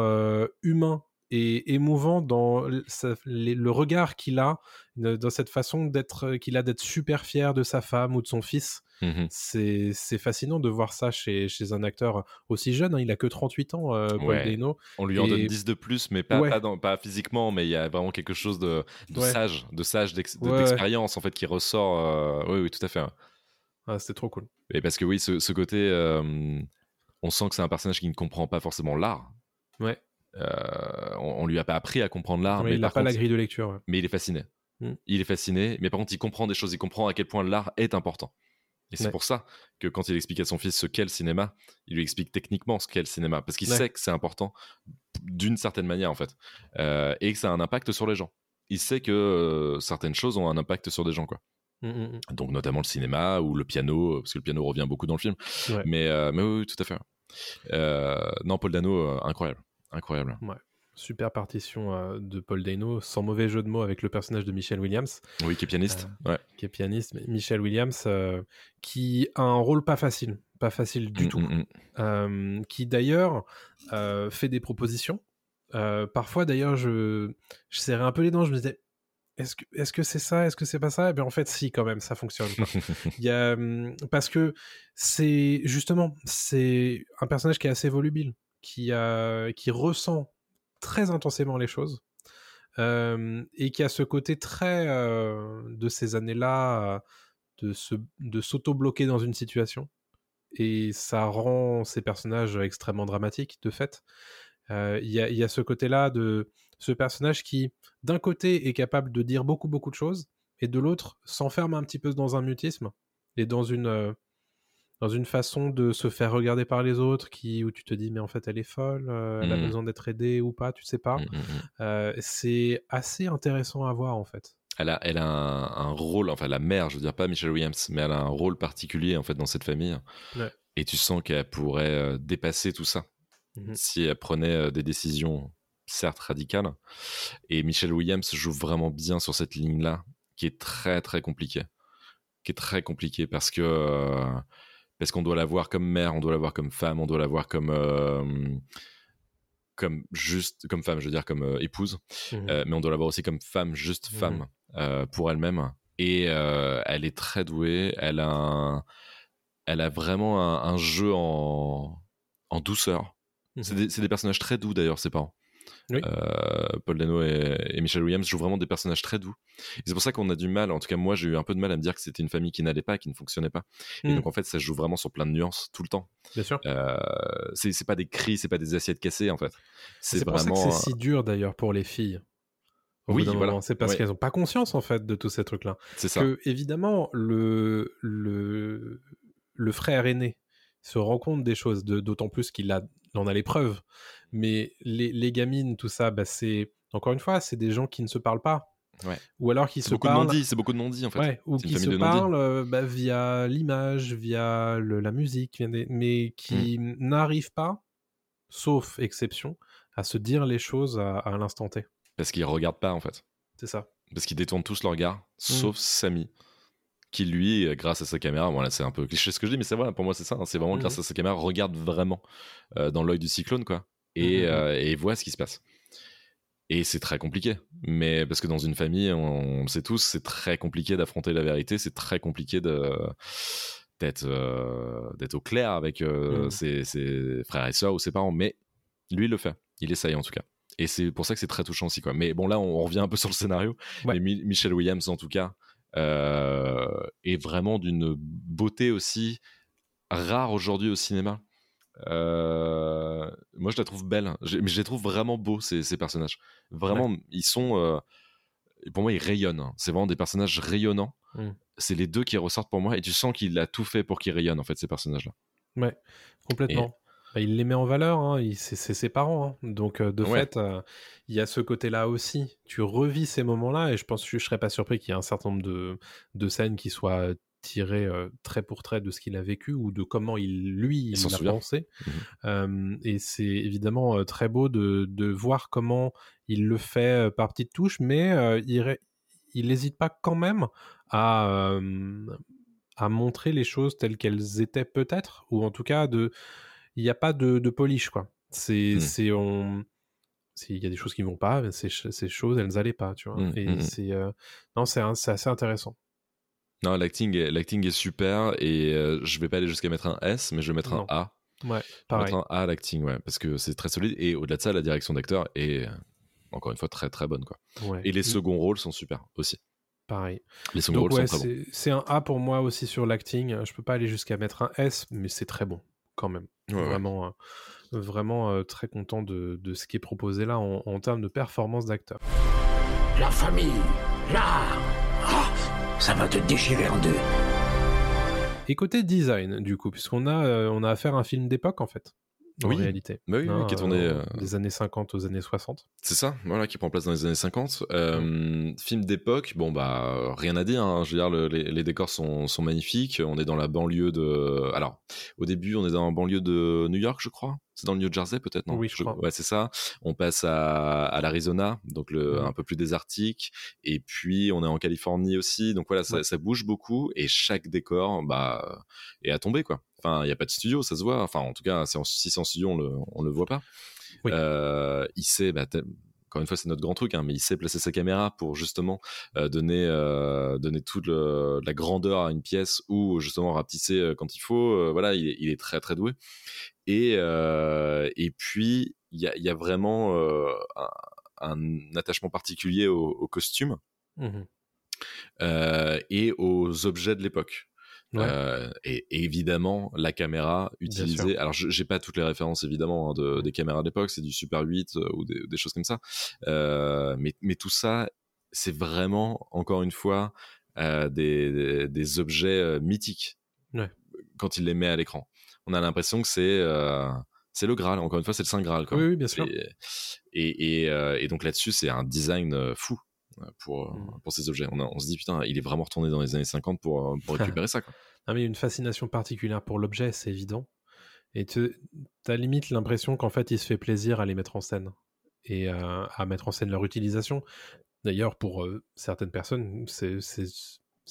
humain et émouvant dans le regard qu'il a, dans cette façon d'être qu'il a d'être super fier de sa femme ou de son fils. Mhm. C'est fascinant de voir ça chez, chez un acteur aussi jeune. hein. Il a que 38 ans, euh, Paul Ouais. Dano. On lui en donne Et- 10 de plus, mais pas, Ouais. pas, dans- pas physiquement, mais il y a vraiment quelque chose de, de Ouais. sage, de sage d'expérience en fait qui ressort. euh, Oui, oui, tout à fait. Ah, C'était trop cool. Et parce que oui, ce, ce côté, euh, on sent que c'est un personnage qui ne comprend pas forcément l'art. Ouais. Euh, on, on lui a pas appris à comprendre l'art, mais il n'a pas la grille de lecture. ouais. mais il est fasciné. Mm. Il est fasciné, mais par contre, il comprend des choses. Il comprend à quel point l'art est important. Et c'est Ouais. pour ça que quand il explique à son fils ce qu'est le cinéma, il lui explique techniquement ce qu'est le cinéma, parce qu'il Ouais. sait que c'est important d'une certaine manière en fait, Euh, et que ça a un impact sur les gens. Il sait que euh, certaines choses ont un impact sur des gens, quoi. Mm, mm, mm. Donc notamment le cinéma ou le piano, parce que le piano revient beaucoup dans le film. Mais, mais oui, oui, tout à fait. Non, Paul Dano, euh, incroyable. Super partition euh, de Paul Dano, sans mauvais jeu de mots avec le personnage de Michelle Williams. Oui, qui est pianiste. ouais. qui est pianiste, Michel Williams, euh, qui a un rôle pas facile, pas facile du Mm, tout, mm, mm. euh, qui d'ailleurs euh, fait des propositions. Euh, parfois d'ailleurs, je, je serrais un peu les dents, je me disais, est-ce que est-ce que c'est ça, est-ce que c'est pas ça? Et bien en fait, si quand même, ça fonctionne. Il y a, parce que c'est justement, c'est un personnage qui est assez volubile, qui, a, qui ressent très intensément les choses. euh, et qui a ce côté très euh, de ces années-là euh, de s'auto-bloquer dans une situation et ça rend ces personnages extrêmement dramatiques de fait Euh, il y, a, ce côté-là de ce personnage qui d'un côté est capable de dire beaucoup beaucoup de choses et de l'autre s'enferme un petit peu dans un mutisme et dans une euh, dans une façon de se faire regarder par les autres qui où tu te dis mais en fait elle est folle euh, elle a Mhm. besoin d'être aidée ou pas tu sais pas Mm, mm, mm. Euh, c'est assez intéressant à voir en fait Elle a, elle a un, un rôle, enfin la mère, je veux dire pas Michelle Williams, mais elle a un rôle particulier en fait dans cette famille. Ouais. Et tu sens qu'elle pourrait euh, dépasser tout ça si elle prenait des décisions certes radicales. Et Michelle Williams joue vraiment bien sur cette ligne-là, qui est très très compliquée, qui est très compliquée parce que euh, parce qu'on doit la voir comme mère, on doit la voir comme femme, on doit la voir comme euh, comme juste comme femme, je veux dire comme euh, épouse. Mhm. Euh, mais on doit la voir aussi comme femme, juste Mhm. femme, pour elle-même. Et elle est très douée. Elle a, un- elle a vraiment un, un jeu en, en douceur C'est Mhm. des, c'est des personnages très doux d'ailleurs, ses parents. Oui. Euh, Paul Dano et, et Michelle Williams jouent vraiment des personnages très doux. Et c'est pour ça qu'on a du mal, en tout cas moi j'ai eu un peu de mal à me dire que c'était une famille qui n'allait pas, qui ne fonctionnait pas. Et Mhm. donc en fait ça joue vraiment sur plein de nuances tout le temps. Bien sûr. Euh, c'est pas des cris, c'est pas des assiettes cassées en fait. C'est vraiment. que c'est si dur d'ailleurs pour les filles. Oui, voilà. C'est parce Ouais. qu'elles n'ont pas conscience en fait de tous ces trucs-là. C'est ça. Que évidemment le le le frère aîné se rend compte des choses, de- d'autant plus qu'il en a les preuves. Mais les, les gamines, tout ça, bah, c'est encore une fois, c'est des gens qui ne se parlent pas. Ouais. Ou alors qui C'est se beaucoup de parlent. c'est beaucoup de non-dits en fait. Ouais, ou qui se parlent euh, bah, via l'image, via le- la musique, via des- mais qui Mm. n'arrivent pas, sauf exception, à se dire les choses à, à l'instant T. Parce qu'ils regardent pas en fait. C'est ça. Parce qu'ils détournent tous leur regard, Mm. sauf Samy. Qui lui, euh, grâce à sa caméra, bon là c'est un peu cliché ce que je dis, mais c'est vrai, pour moi c'est ça, hein, c'est vraiment Mhm. grâce à sa caméra, regarde vraiment euh, dans l'œil du cyclone, quoi, et, Mhm. euh, et voit ce qui se passe. Et c'est très compliqué, mais parce que dans une famille, on, on le sait tous, c'est très compliqué d'affronter la vérité, c'est très compliqué de d'être euh, d'être au clair avec ses, ses frères et sœurs ou ses parents, mais lui il le fait, il essaye en tout cas. Et c'est pour ça que c'est très touchant aussi, quoi. Mais bon, là, on, on revient un peu sur le scénario. Ouais. Mais Mi- Michelle Williams, en tout cas, euh, est vraiment d'une beauté aussi rare aujourd'hui au cinéma. Euh, moi, je la trouve belle, mais je les trouve vraiment beaux ces, ces personnages. Vraiment, ils sont, euh, pour moi, ils rayonnent. hein. C'est vraiment des personnages rayonnants. Mm. C'est les deux qui ressortent pour moi, et tu sens qu'il a tout fait pour qu'ils rayonnent en fait ces personnages-là. Ouais, complètement. Bah, il les met en valeur, hein, il- c'est ses parents. hein. Donc, euh, de Ouais. fait, euh, il y a ce côté-là aussi. Tu revis ces moments-là, et je pense que je serais pas surpris qu'il y ait un certain nombre de, de scènes qui soient tirées euh, trait pour trait de ce qu'il a vécu ou de comment il, lui, il l'a souvient. pensé. Euh, et c'est évidemment euh, très beau de, de voir comment il le fait euh, par petites touches, mais euh, il il n'hésite pas quand même à, euh, à montrer les choses telles qu'elles étaient peut-être, ou en tout cas de, il n'y a pas de, de polish quoi. C'est, Mm. c'est on, c'est- il y a des choses qui vont pas, ces, ch- ces choses elles n'allaient pas, tu vois. Mm, Et mm, mm. c'est, euh, non, c'est, un- c'est assez intéressant. Non, l'acting est, l'acting est super, et euh, je vais pas aller jusqu'à mettre un S, mais je vais mettre Non. un A. Ouais, Je vais pareil. mettre un A à l'acting, ouais, parce que c'est très solide. Et au-delà de ça, la direction d'acteur est euh, encore une fois très très bonne, quoi. Ouais. Et les seconds rôles sont super aussi. Pareil. Les seconds Donc rôles ouais, sont très bons. c'est c'est un A pour moi aussi sur l'acting. Je peux pas aller jusqu'à mettre un S, mais c'est très bon quand même. Ouais, ouais. vraiment, euh, vraiment euh, très content de, de ce qui est proposé là en, en termes de performance d'acteur. La famille, l'art. Ah, ça va te déchirer en deux. Et côté design, du coup, puisqu'on a, euh, on a affaire à un film d'époque en fait, en Oui. réalité. Bah oui, oui, qui est tourné, euh, euh, des années 50 aux années 60. C'est ça, voilà, qui prend place dans les années 50. Euh, Film d'époque, bon bah rien à dire. hein. Je veux dire, le- les, les décors sont, sont magnifiques. On est dans la banlieue de. Alors, au début, on est dans la banlieue de New York, je crois. C'est dans le New Jersey, peut-être, non? Oui, je crois. Ouais, c'est ça. On passe à, à l'Arizona, donc le, Mhm. un peu plus désertique. Et puis, on est en Californie aussi. Donc voilà, ça, bouge beaucoup. Et chaque décor, bah, est à tomber, quoi. Enfin, il n'y a pas de studio, ça se voit. Enfin, en tout cas, si c'est en studio, on le, on le voit pas. Oui. Euh, il sait, bah, encore une fois, c'est notre grand truc, hein, mais il sait placer sa caméra pour justement euh, donner, euh, donner toute le- la grandeur à une pièce ou justement rapetisser euh, quand il faut. Voilà, il est, il est très très doué. Et, et puis, il y a, y a vraiment un, un attachement particulier au, au costume Mhm. euh, et aux objets de l'époque. Ouais. Euh, et, évidemment, la caméra utilisée. Alors, je- j'ai pas toutes les références évidemment hein, de, des caméras d'époque, c'est du Super 8 euh, ou des, des choses comme ça. Euh, mais, mais tout ça, c'est vraiment, encore une fois, des, des, des objets mythiques Ouais. quand il les met à l'écran. On a l'impression que c'est c'est le Graal. Encore une fois, c'est le Saint Graal. Quoi. Oui, oui, bien sûr. Et, et, et, et donc là-dessus, c'est un design fou pour, euh, Mm. pour ces objets. On, a- on se dit, putain, il est vraiment retourné dans les années 50 pour, euh, pour récupérer ça. Quoi. Non, mais une fascination particulière pour l'objet, c'est évident. Et tu as limite l'impression qu'en fait, il se fait plaisir à les mettre en scène et euh, à mettre en scène leur utilisation. D'ailleurs, pour euh, certaines personnes, ces,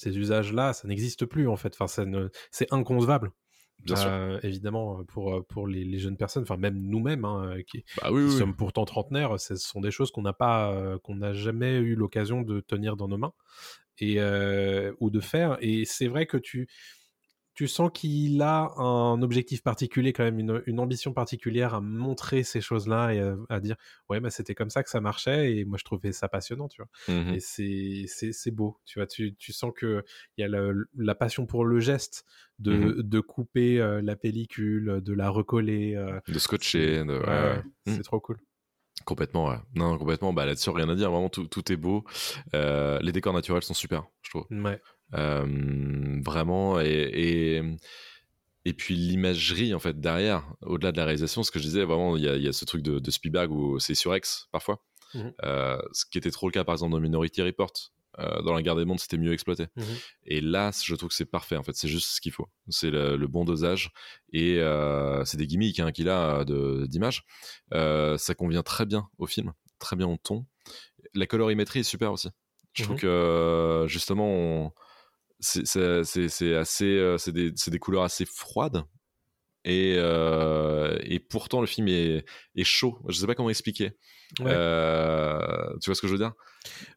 usages-là, ça n'existe plus en fait. Enfin, c'est inconcevable. Bien sûr. Euh, évidemment, pour, euh, pour les, les jeunes personnes, enfin même nous-mêmes, hein, qui, Bah oui, qui oui, oui. sommes pourtant trentenaires, ce sont des choses qu'on n'a pas, euh, qu'on n'a jamais eu l'occasion de tenir dans nos mains et euh, ou de faire. Et c'est vrai que tu tu sens qu'il a un objectif particulier quand même, une, une ambition particulière à montrer ces choses-là et à, à dire ouais bah c'était comme ça que ça marchait et moi je trouvais ça passionnant, tu vois. Mhm. Et c'est beau, tu vois. Tu, tu sens que il y a la passion pour le geste de, Mhm. de couper euh, la pellicule, de la recoller. euh, De scotcher, de- ouais, ouais, ouais, ouais. c'est Mm. trop cool. Complètement, ouais. Non, complètement. Bah là-dessus, rien à dire. Vraiment, tout, tout est beau. Euh, les décors naturels sont super, je trouve. Ouais. Euh, vraiment. Et, et, et puis l'imagerie, en fait, derrière, au-delà de la réalisation, ce que je disais, vraiment, il y a, il y a ce truc de, de Spielberg où c'est sur X, parfois. Mhm. Euh, ce qui était trop le cas, par exemple, dans Minority Report. Euh, dans la guerre des mondes, c'était mieux exploité. Mhm. Et là, je trouve que c'est parfait, en fait. C'est juste ce qu'il faut. C'est le, le bon dosage. Et euh, c'est des gimmicks hein, qu'il a d'image. Ça convient très bien au film, très bien au ton. La colorimétrie est super aussi. Je trouve Mhm. que, justement, on- c'est assez, euh, c'est des, des couleurs assez froides. Et, euh, et pourtant, le film est, est chaud. Je sais pas comment expliquer. Ouais. Euh, tu vois ce que je veux dire?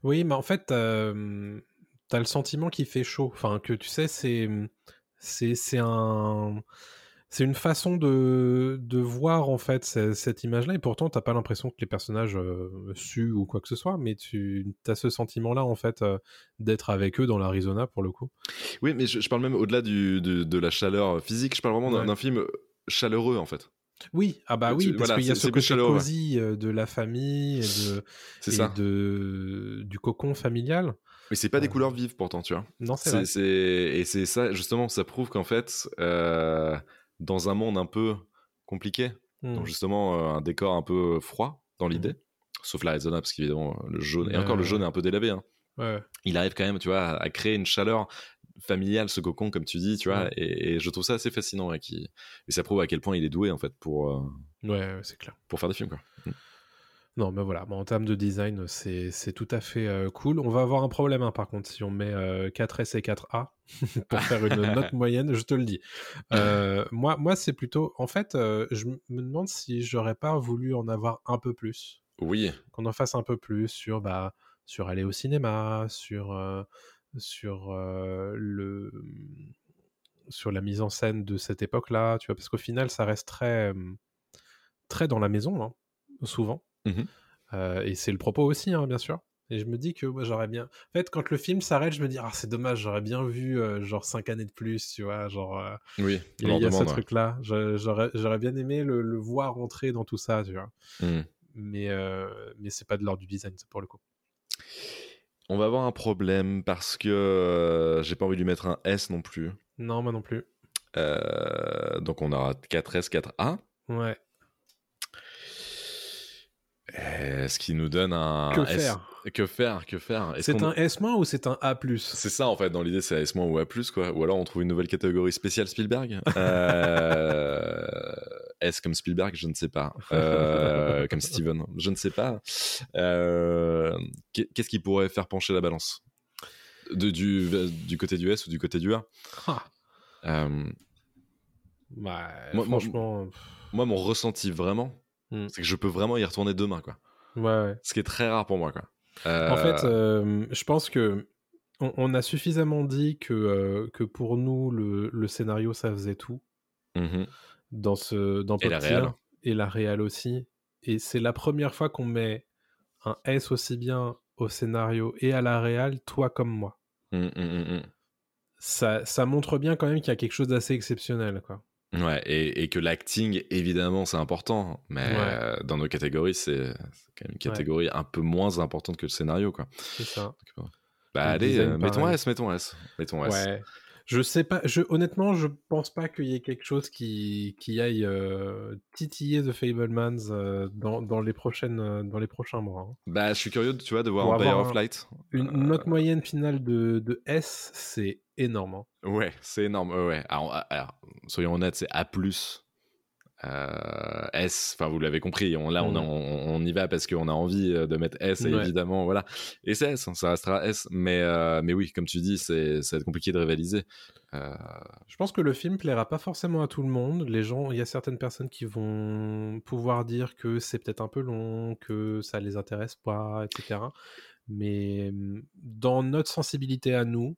Oui, mais en fait, euh, t'as le sentiment qu'il fait chaud. Enfin, que tu sais, c'est c'est un c'est une façon de, de voir en fait ce- cette image-là, et pourtant t'as pas l'impression que les personnages euh, suent ou quoi que ce soit, mais tu as ce sentiment-là en fait euh, d'être avec eux dans l'Arizona pour le coup. Oui, mais je, je parle même au-delà du- de, de la chaleur physique. Je parle vraiment d'un Ouais. d'un film chaleureux, en fait. Oui, ah bah Tu- oui, parce voilà, qu'il y a ce côté ouais. cosy euh, de la famille et de C'est et ça. de du cocon familial. Mais c'est pas des Euh, couleurs vives, pourtant, tu vois. Non, c'est vrai. et c'est ça, justement, ça prouve qu'en fait, euh, dans un monde un peu compliqué, Mm. donc justement euh, un décor un peu froid dans l'idée, sauf l'Arizona, parce qu'évidemment, le jaune, et encore le jaune est un peu délavé, hein. Ouais. il arrive quand même, tu vois, à, créer une chaleur familiale, ce cocon, comme tu dis, tu vois, Ouais. et, et je trouve ça assez fascinant, et, qui, et ça prouve à quel point il est doué, en fait, pour, euh, Ouais, ouais, c'est clair. pour faire des films, quoi. Non, mais voilà, bon, en termes de design, c'est tout à fait euh, cool. On va avoir un problème, hein, par contre, si on met euh, 4S et 4A pour faire une note moyenne, je te le dis. Euh, moi, moi c'est plutôt... En fait, euh, je me demande si j'aurais pas voulu en avoir un peu plus. Oui, Qu'on en fasse un peu plus sur, bah, sur aller au cinéma, sur, sur, le, sur la mise en scène de cette époque-là, tu vois, parce qu'au final, ça reste très, euh, très dans la maison, hein, souvent. Mhm. Euh, et c'est le propos aussi, hein, bien sûr. Et je me dis que moi, j'aurais bien. En fait, quand le film s'arrête, je me dis, ah, c'est dommage, j'aurais bien vu, euh, genre, 5 années de plus, tu vois, genre. euh, oui, Il y a, ce ouais. truc-là. J'aurais bien aimé le, le voir rentrer dans tout ça, tu vois. Mm. Mais, mais c'est pas de l'ordre du design, ça, pour le coup. On va avoir un problème parce que j'ai pas envie de lui mettre un S non plus. Non, moi non plus. Donc on aura 4S, 4A. Ouais. Euh, Ce qui nous donne un Que S. faire Que faire Que faire? C'est un S- ou c'est un A C'est ça en fait, dans l'idée c'est S- ou A+, quoi. Ou alors on trouve une nouvelle catégorie spéciale Spielberg. Euh, S comme Spielberg, je ne sais pas. Euh, comme Steven, je ne sais pas. Euh, qu'est- Qu'est-ce qui pourrait faire pencher la balance? De, du, du côté du S ou du côté du A? Ah. Bah, Moi- moi- franchement. Moi, mon ressenti vraiment, Hmm. c'est que je peux vraiment y retourner demain, quoi. Ouais, ouais. Ce qui est très rare pour moi, quoi. En fait, euh, je pense que on, on a suffisamment dit que, euh, que pour nous, le, le scénario, ça faisait tout mhm. dans ce dans Et la réal. et la réal aussi. Et c'est la première fois qu'on met un S aussi bien au scénario et à la réal, toi comme moi. Mm, mm, mm, mm. Ça, ça montre bien quand même qu'il y a quelque chose d'assez exceptionnel, quoi. Ouais, et, et que l'acting, évidemment, c'est important, mais Ouais. euh, dans nos catégories, c'est quand même une catégorie un peu moins importante que le scénario, quoi. C'est ça. Bah Le allez, euh, mettons. S, mettons S, mettons S. Ouais. Je sais pas, je, honnêtement, je pense pas qu'il y ait quelque chose qui, qui aille euh, titiller The Fablemans euh, dans, dans, les prochaines, euh, dans les prochains mois. hein. Bah, je suis curieux, tu vois, de voir Empire of Light. Une Euh, note moyenne finale de, de S, c'est énorme. hein. Ouais, c'est énorme. Ouais, ouais. Alors, alors, soyons honnêtes, c'est A+. Euh, S, enfin vous l'avez compris, on, là on, Mm. on, on y va parce qu'on a envie euh, de mettre S, Ouais. évidemment, voilà. Et c'est S, hein, ça restera S, mais, euh, mais oui, comme tu dis, c'est, ça va être compliqué de rivaliser. Euh, Je pense que le film plaira pas forcément à tout le monde. Les gens, il y a certaines personnes qui vont pouvoir dire que c'est peut-être un peu long, que ça les intéresse pas, etc. Mais hum, dans notre sensibilité à nous,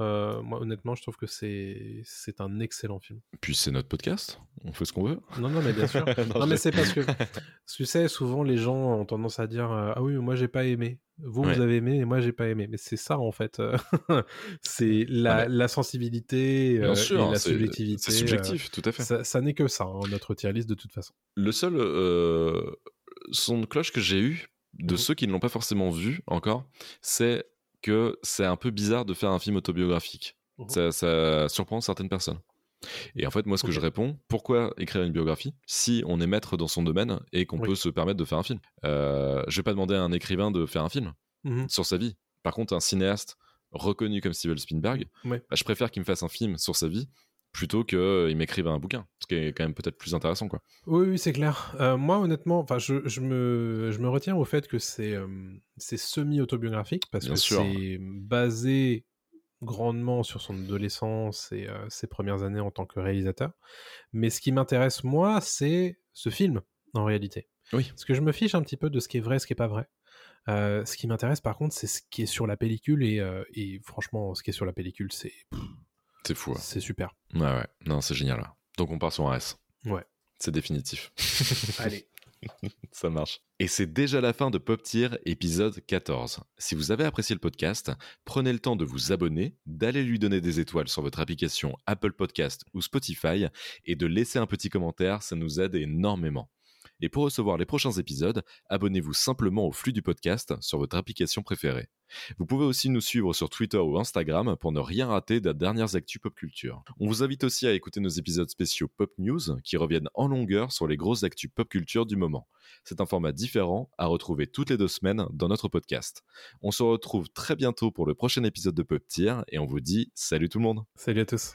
Euh, moi, honnêtement, je trouve que c'est c'est un excellent film. Puis c'est notre podcast, on fait ce qu'on veut. Non, non, mais bien sûr. non, Non, mais c'est parce que, tu sais, souvent les gens ont tendance à dire euh, Ah oui, moi j'ai pas aimé. Vous, Ouais. vous avez aimé et moi j'ai pas aimé. Mais c'est ça en fait. c'est la, Ouais, la sensibilité Bien euh, sûr, et la subjectivité. c'est subjectif, tout à fait. Ça, ça n'est que ça, hein, notre tier list de toute façon. Le seul euh, son de cloche que j'ai eu de Mhm. ceux qui ne l'ont pas forcément vu encore, c'est que c'est un peu bizarre de faire un film autobiographique. Mhm. Ça, ça surprend certaines personnes. Et en fait, moi, ce que je réponds, pourquoi écrire une biographie si on est maître dans son domaine et qu'on Oui. peut se permettre de faire un film? Euh, Je vais pas demander à un écrivain de faire un film Mhm. sur sa vie. Par contre, un cinéaste reconnu comme Steven Spielberg, Ouais. bah, je préfère qu'il me fasse un film sur sa vie plutôt qu'il m'écrive un bouquin, ce qui est quand même peut-être plus intéressant, quoi. Oui, oui, c'est clair. Euh, moi, honnêtement, je, je me, je me retiens au fait que c'est euh, semi-autobiographique parce Bien que c'est basé grandement sur son adolescence et euh, ses premières années en tant que réalisateur. Mais ce qui m'intéresse, moi, c'est ce film, en réalité. Oui. Parce que je me fiche un petit peu de ce qui est vrai, ce qui est pas vrai. Euh, ce qui m'intéresse, par contre, c'est ce qui est sur la pellicule et, euh, et franchement, ce qui est sur la pellicule, c'est C'est fou. hein. c'est super. Ouais, ouais. Non, c'est génial. là. Donc on part sur un S. Ouais. C'est définitif. Allez. Ça marche. Et c'est déjà la fin de Pop Tier épisode 14. Si vous avez apprécié le podcast, prenez le temps de vous abonner, d'aller lui donner des étoiles sur votre application Apple Podcast ou Spotify et de laisser un petit commentaire, ça nous aide énormément. Et pour recevoir les prochains épisodes, abonnez-vous simplement au flux du podcast sur votre application préférée. Vous pouvez aussi nous suivre sur Twitter ou Instagram pour ne rien rater des dernières actus pop culture. On vous invite aussi à écouter nos épisodes spéciaux Pop News qui reviennent en longueur sur les grosses actus pop culture du moment. C'est un format différent à retrouver toutes les deux semaines dans notre podcast. On se retrouve très bientôt pour le prochain épisode de Pop Tier et on vous dit salut tout le monde. Salut à tous.